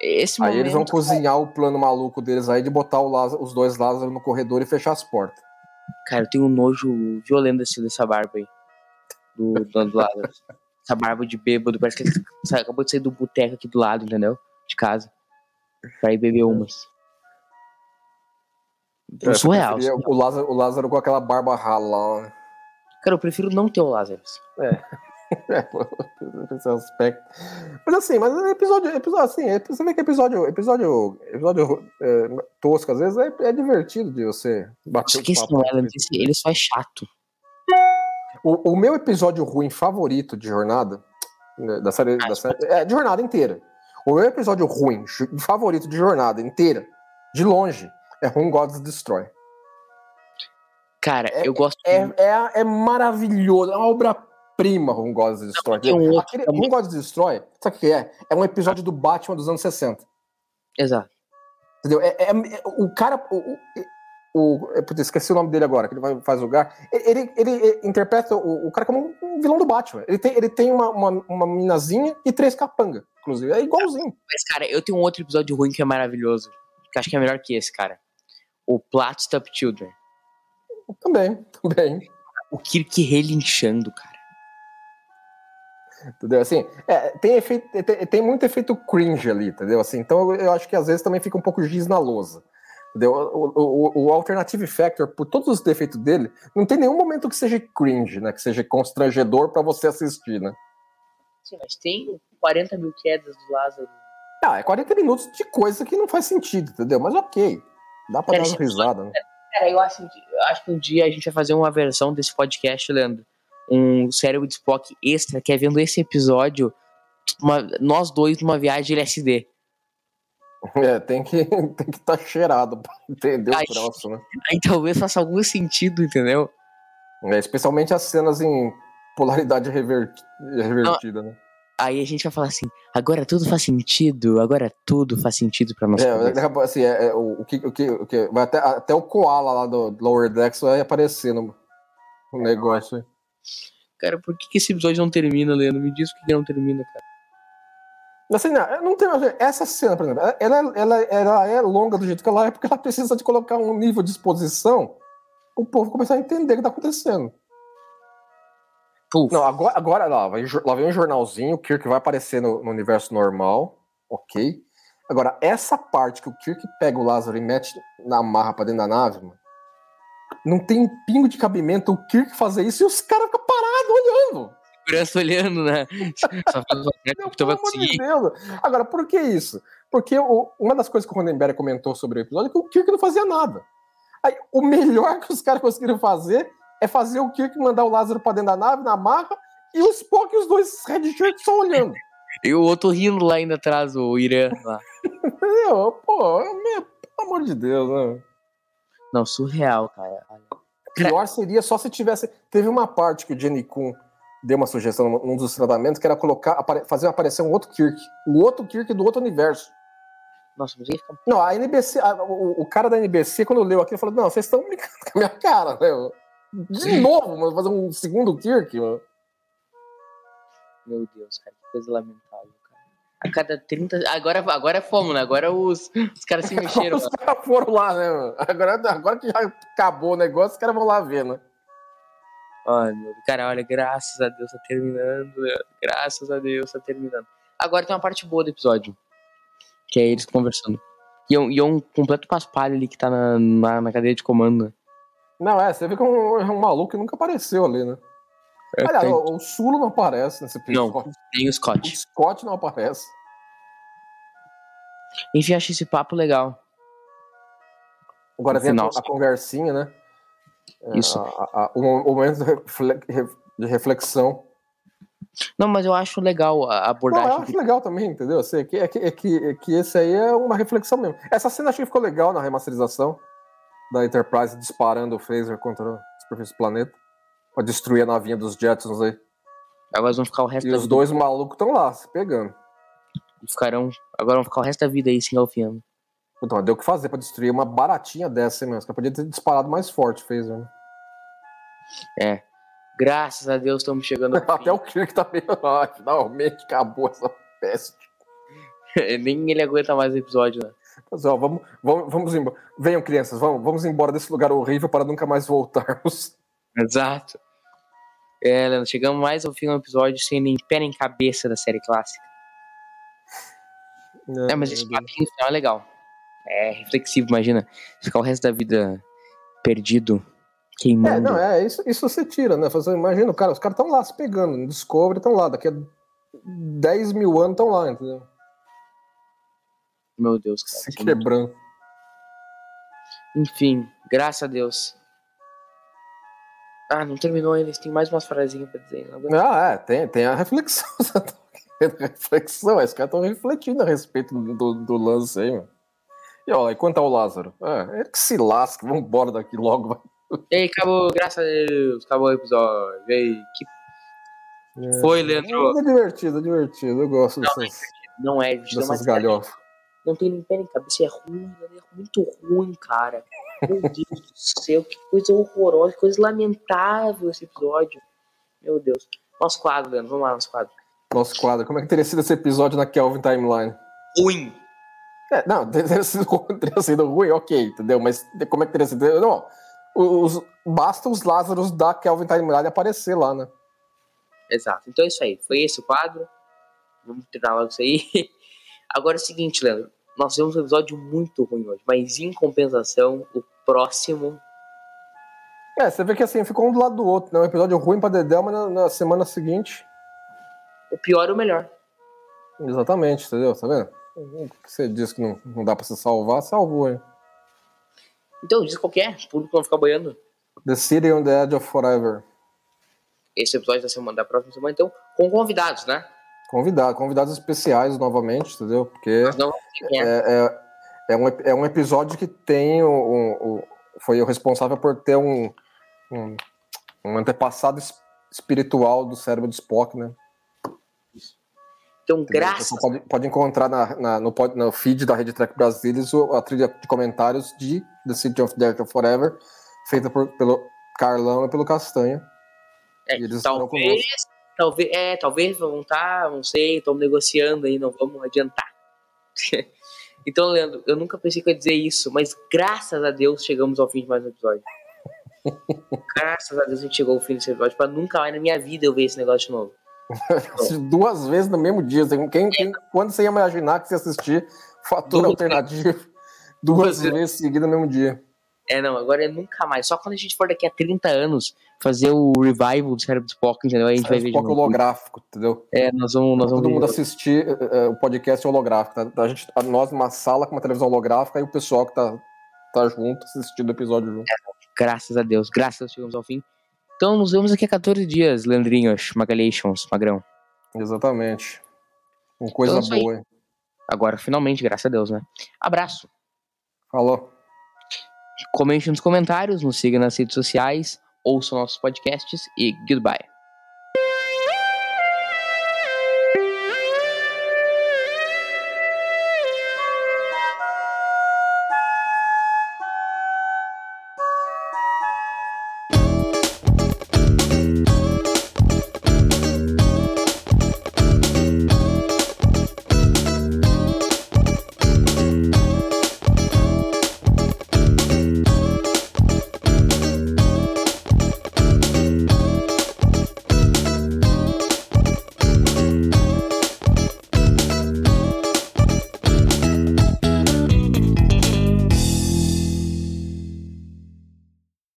[SPEAKER 1] Esse
[SPEAKER 2] Aí
[SPEAKER 1] momento,
[SPEAKER 2] eles vão cozinhar o plano maluco deles aí de botar o Lázaro- os dois Lázaro no corredor e fechar as portas.
[SPEAKER 1] Cara, eu tenho um nojo violento desse, dessa barba aí. Do do Lázaro. Essa barba de bêbado. Parece que ele acabou de sair do boteco aqui do lado, entendeu? De casa. Pra ir beber umas.
[SPEAKER 2] É,
[SPEAKER 1] surreal.
[SPEAKER 2] preferia
[SPEAKER 1] surreal.
[SPEAKER 2] O Lázaro, o Lázaro com aquela barba rala lá, né?
[SPEAKER 1] Cara, eu prefiro não ter o Lázaro.
[SPEAKER 2] É, pô, esse aspecto. Mas assim, mas é episódio, episódio assim, é- você vê que episódio, episódio, episódio é, tosco às vezes é, é divertido de você bater
[SPEAKER 1] Só
[SPEAKER 2] o
[SPEAKER 1] que
[SPEAKER 2] papo.
[SPEAKER 1] não é, ele só é chato.
[SPEAKER 2] O, o meu episódio ruim favorito de jornada, né, da série, da série- é, de jornada inteira. O meu episódio ruim favorito de jornada inteira, de longe, é Whom Gods Destroy.
[SPEAKER 1] Cara,
[SPEAKER 2] É-
[SPEAKER 1] eu gosto.
[SPEAKER 2] É, é, é maravilhoso, é uma obra-prima Whom Gods Destroy.
[SPEAKER 1] um
[SPEAKER 2] Aquele,
[SPEAKER 1] também.
[SPEAKER 2] Gods Destroy, sabe o que é? É um episódio do Batman dos anos 60.
[SPEAKER 1] Exato.
[SPEAKER 2] Entendeu? É, é- é- o cara. O, o, o, é, esqueci o nome dele agora, que ele vai, faz lugar. Ele, ele, ele interpreta o, o cara como um vilão do Batman. Ele tem, ele tem uma, uma, uma minazinha e três capangas, inclusive. É igualzinho.
[SPEAKER 1] Mas, cara, eu tenho um outro episódio ruim que é maravilhoso. Que acho que é melhor que esse, cara. O Plat Stop Children.
[SPEAKER 2] Também, também.
[SPEAKER 1] O Kirk relinchando, cara.
[SPEAKER 2] Entendeu? Assim, é, tem, efeito, tem, tem muito efeito cringe ali, entendeu? Assim, então eu, acho que às vezes também fica um pouco giz na lousa. Entendeu? O, o, o Alternative Factor, por todos os defeitos dele, não tem nenhum momento que seja cringe, né? Que seja constrangedor pra você assistir, né?
[SPEAKER 1] Sim, mas tem 40 mil quedas do Lázaro.
[SPEAKER 2] Ah, é 40 minutos de coisa que não faz sentido, entendeu? Mas ok. Dá pra
[SPEAKER 1] Cara,
[SPEAKER 2] dar uma risada, né?
[SPEAKER 1] Cara, eu acho, eu acho que um dia a gente vai fazer uma versão desse podcast, Leandro. Um cérebro de Spock extra, que é vendo esse episódio, uma- nós dois numa viagem LSD.
[SPEAKER 2] É, tem que tem que estar cheirado pra entender
[SPEAKER 1] Ai.
[SPEAKER 2] o troço, né?
[SPEAKER 1] Aí talvez faça algum sentido, entendeu?
[SPEAKER 2] É, especialmente as cenas em polaridade reverti- revertida, né?
[SPEAKER 1] Aí a gente vai falar assim, agora tudo faz sentido, agora tudo faz sentido pra nossa
[SPEAKER 2] É, assim, é, é, o, o que, o que, o que vai até, até o koala lá do Lower Decks vai aparecer no, no negócio.
[SPEAKER 1] Cara, por que, que esse episódio não termina, Leandro? Me diz por que não termina, cara.
[SPEAKER 2] Assim, não, não tem, essa cena, por exemplo, ela, ela, ela é longa do jeito que ela é, porque ela precisa de colocar um nível de exposição o povo começar a entender o que tá acontecendo.
[SPEAKER 1] Puf,
[SPEAKER 2] Não, agora, agora lá, vai, lá vem um jornalzinho, o Kirk vai aparecer no, no universo normal, ok. Agora, essa parte que o Kirk pega o Lázaro e mete na marra pra dentro da nave, mano, não tem um pingo de cabimento o Kirk fazer isso e os caras ficam parados olhando.
[SPEAKER 1] segurança olhando, né? Só faz o
[SPEAKER 2] Meu,
[SPEAKER 1] capitão vai
[SPEAKER 2] pelo amor de
[SPEAKER 1] conseguir.
[SPEAKER 2] Deus. Agora, por que isso? Porque o- uma das coisas que o Ronenberg comentou sobre o episódio é que o Kirk não fazia nada. Aí, o melhor que os caras conseguiram fazer é fazer o Kirk mandar o Lázaro pra dentro da nave, na marra, e o Spock e os dois Red Shirts só olhando.
[SPEAKER 1] E o outro rindo lá ainda atrás, o Irã lá.
[SPEAKER 2] Pô, meu, pelo amor de Deus, né?
[SPEAKER 1] Não, surreal, cara.
[SPEAKER 2] Pior seria só se tivesse. Teve uma parte que o Jenny Kuhn deu uma sugestão num- dos tratamentos, que era colocar, apare- fazer aparecer um outro Kirk. O outro Kirk do outro universo.
[SPEAKER 1] Nossa, mas aí
[SPEAKER 2] Não, a NBC, a- o, o cara da NBC, quando leu aquilo, falou: Não, vocês estão brincando com a minha cara, né? De novo, mano, fazer um segundo Kirk, mano.
[SPEAKER 1] Meu Deus, cara, que coisa lamentável. A cada 30. Agora, agora fomos, né? Agora os, os caras se mexeram.
[SPEAKER 2] os caras foram lá, né? mano? Agora, agora que já acabou o negócio, os caras vão lá ver, né?
[SPEAKER 1] Meu cara, olha, graças a Deus tá terminando. Graças a Deus tá terminando. Agora tem uma parte boa do episódio. Que é eles conversando. E é um, e é um completo paspalho ali que tá na, na, na cadeia de comando. né?
[SPEAKER 2] Não, é, você vê que é um, é um maluco que nunca apareceu ali, né?
[SPEAKER 1] É,
[SPEAKER 2] Aliás,
[SPEAKER 1] tem,
[SPEAKER 2] o, o Sulo não aparece nesse episódio.
[SPEAKER 1] tem o
[SPEAKER 2] O
[SPEAKER 1] Scott.
[SPEAKER 2] Scott não aparece.
[SPEAKER 1] Enfim, achei esse papo legal.
[SPEAKER 2] Agora
[SPEAKER 1] No
[SPEAKER 2] vem a,
[SPEAKER 1] final,
[SPEAKER 2] a conversinha, né? É,
[SPEAKER 1] Isso.
[SPEAKER 2] a- a- o, mo- o momento de, refle- ref- de reflexão.
[SPEAKER 1] Não, mas eu acho legal a
[SPEAKER 2] Não, eu
[SPEAKER 1] abordagem.
[SPEAKER 2] acho legal também, entendeu? Assim, é, que, é, que, é, que, é que esse aí é uma reflexão mesmo. Essa cena achei que ficou legal na remasterização da Enterprise disparando o phaser contra a superfície do planeta pra destruir a navinha dos Jetsons aí.
[SPEAKER 1] Agora vão ficar o resto
[SPEAKER 2] E
[SPEAKER 1] da
[SPEAKER 2] os
[SPEAKER 1] vida.
[SPEAKER 2] dois malucos estão lá, se pegando.
[SPEAKER 1] Ficarão, agora vão ficar o resto da vida aí se engalfiando.
[SPEAKER 2] Então, deu o que fazer pra destruir uma baratinha dessa, hein, meu? Os caras podiam ter disparado mais forte phaser, né?
[SPEAKER 1] É. Graças a Deus estamos chegando ao
[SPEAKER 2] Até o Kirk tá meio. Ah, finalmente acabou essa peste.
[SPEAKER 1] Nem ele aguenta mais o episódio, né?
[SPEAKER 2] Mas, ó, vamos, vamos, vamos embora. Venham, crianças, vamos, vamos embora desse lugar horrível para nunca mais voltarmos.
[SPEAKER 1] Exato. É, chegamos mais ao fim do episódio sem nem pé nem cabeça da série clássica. É, mas esse papinho no final é legal. É reflexivo, imagina. Ficar o resto da vida perdido,
[SPEAKER 2] É,
[SPEAKER 1] queimando.
[SPEAKER 2] não, é, isso, isso você tira, né? Você imagina, cara, os caras estão lá se pegando, no Discovery estão lá, daqui a 10 mil anos estão lá, entendeu?
[SPEAKER 1] Meu Deus, cara.
[SPEAKER 2] Se
[SPEAKER 1] é
[SPEAKER 2] quebrando.
[SPEAKER 1] Enfim, graças a Deus. Ah, não terminou ainda. Tem mais umas frasinhas pra dizer. Não aguento.
[SPEAKER 2] Ah, é, tem, tem a reflexão. tá reflexão, os caras estão refletindo a respeito do, do, lance aí, mano. E olha, e quanto ao Lázaro? É, ele que se lasca, vamos embora daqui logo. vai.
[SPEAKER 1] E aí, acabou, graças a Deus. Acabou o episódio. E aí, que
[SPEAKER 2] É.
[SPEAKER 1] foi, Leandro?
[SPEAKER 2] É divertido, é divertido. Eu gosto dessas,
[SPEAKER 1] Não é, gente. Não,
[SPEAKER 2] dessas
[SPEAKER 1] mas,
[SPEAKER 2] galhofas.
[SPEAKER 1] não tem nem pé nem cabeça. É ruim, é muito ruim, cara. Meu Deus do céu, que coisa horrorosa, que coisa lamentável esse episódio. Meu Deus. Nosso quadro, Leandro. Vamos lá, nosso quadro.
[SPEAKER 2] Nosso quadro. Como é que teria sido esse episódio na Kelvin Timeline?
[SPEAKER 1] Ruim.
[SPEAKER 2] É, não, teria sido, teria sido ruim, ok, entendeu? Mas como é que teria sido? Não, os, basta os Lázaros da Kelvin Timeline aparecer lá, né?
[SPEAKER 1] Exato. Então é isso aí. Foi esse o quadro. Vamos terminar logo isso aí. Agora é o seguinte, Leandro. Nós tivemos um episódio muito ruim hoje, mas em compensação, o próximo.
[SPEAKER 2] É, você vê que assim, ficou um do lado do outro, né? Um episódio ruim pra Dedé, mas na, na semana seguinte.
[SPEAKER 1] O pior e o melhor.
[SPEAKER 2] Exatamente, entendeu? Tá vendo? O que você disse que não, não dá pra se salvar, salvou, hein?
[SPEAKER 1] Então, diz qualquer, o público não ficar boiando.
[SPEAKER 2] The City on the Edge of Forever.
[SPEAKER 1] Esse episódio da semana da próxima semana, então, com convidados, né?
[SPEAKER 2] Convidado, convidados especiais novamente, entendeu? Porque
[SPEAKER 1] é.
[SPEAKER 2] é, é, um, é um episódio que tem o, o- o- foi o responsável por ter um, um, um antepassado es- espiritual do cérebro de Spock, né?
[SPEAKER 1] Então, graças.
[SPEAKER 2] Pode, pode encontrar na, na- no, no feed da Rede Track Brasilis a trilha de comentários de The City of Death of Forever, feita por, pelo Carlão e pelo Castanha.
[SPEAKER 1] É,
[SPEAKER 2] E eles
[SPEAKER 1] talvez, talvez, é, talvez vão estar, não sei, estamos negociando aí, não vamos adiantar. então, Leandro, eu nunca pensei que eu ia dizer isso, mas graças a Deus chegamos ao fim de mais um episódio. graças a Deus a gente chegou ao fim desse episódio, pra nunca mais na minha vida eu ver esse negócio de novo.
[SPEAKER 2] Duas vezes no mesmo dia. Quem, quem- quando você ia imaginar que você ia assistir Fator
[SPEAKER 1] Duas
[SPEAKER 2] Alternativo duas
[SPEAKER 1] Duas
[SPEAKER 2] vezes seguidas no mesmo dia?
[SPEAKER 1] É, não, agora é nunca mais. Só quando a gente for daqui a 30 anos fazer o revival do cérebro do Spock, entendeu? Aí a gente vai ver de
[SPEAKER 2] Spock
[SPEAKER 1] novo.
[SPEAKER 2] holográfico, entendeu?
[SPEAKER 1] É, nós vamos, nós vamos
[SPEAKER 2] Todo mundo
[SPEAKER 1] ver.
[SPEAKER 2] assistir eh, eh, o podcast holográfico. Tá? A gente, a- nós numa sala com uma televisão holográfica e o pessoal que tá, tá junto assistindo o episódio junto.
[SPEAKER 1] Graças a Deus, graças a Deus chegamos ao fim. Então nos vemos daqui a 14 dias, Leandrinhos, Magalations, Magrão.
[SPEAKER 2] Exatamente. Uma coisa
[SPEAKER 1] Então é
[SPEAKER 2] boa, hein?
[SPEAKER 1] Agora, finalmente, graças a Deus, né? Abraço.
[SPEAKER 2] Falou.
[SPEAKER 1] Comente nos comentários, nos siga nas redes sociais, ouça nossos podcasts e goodbye.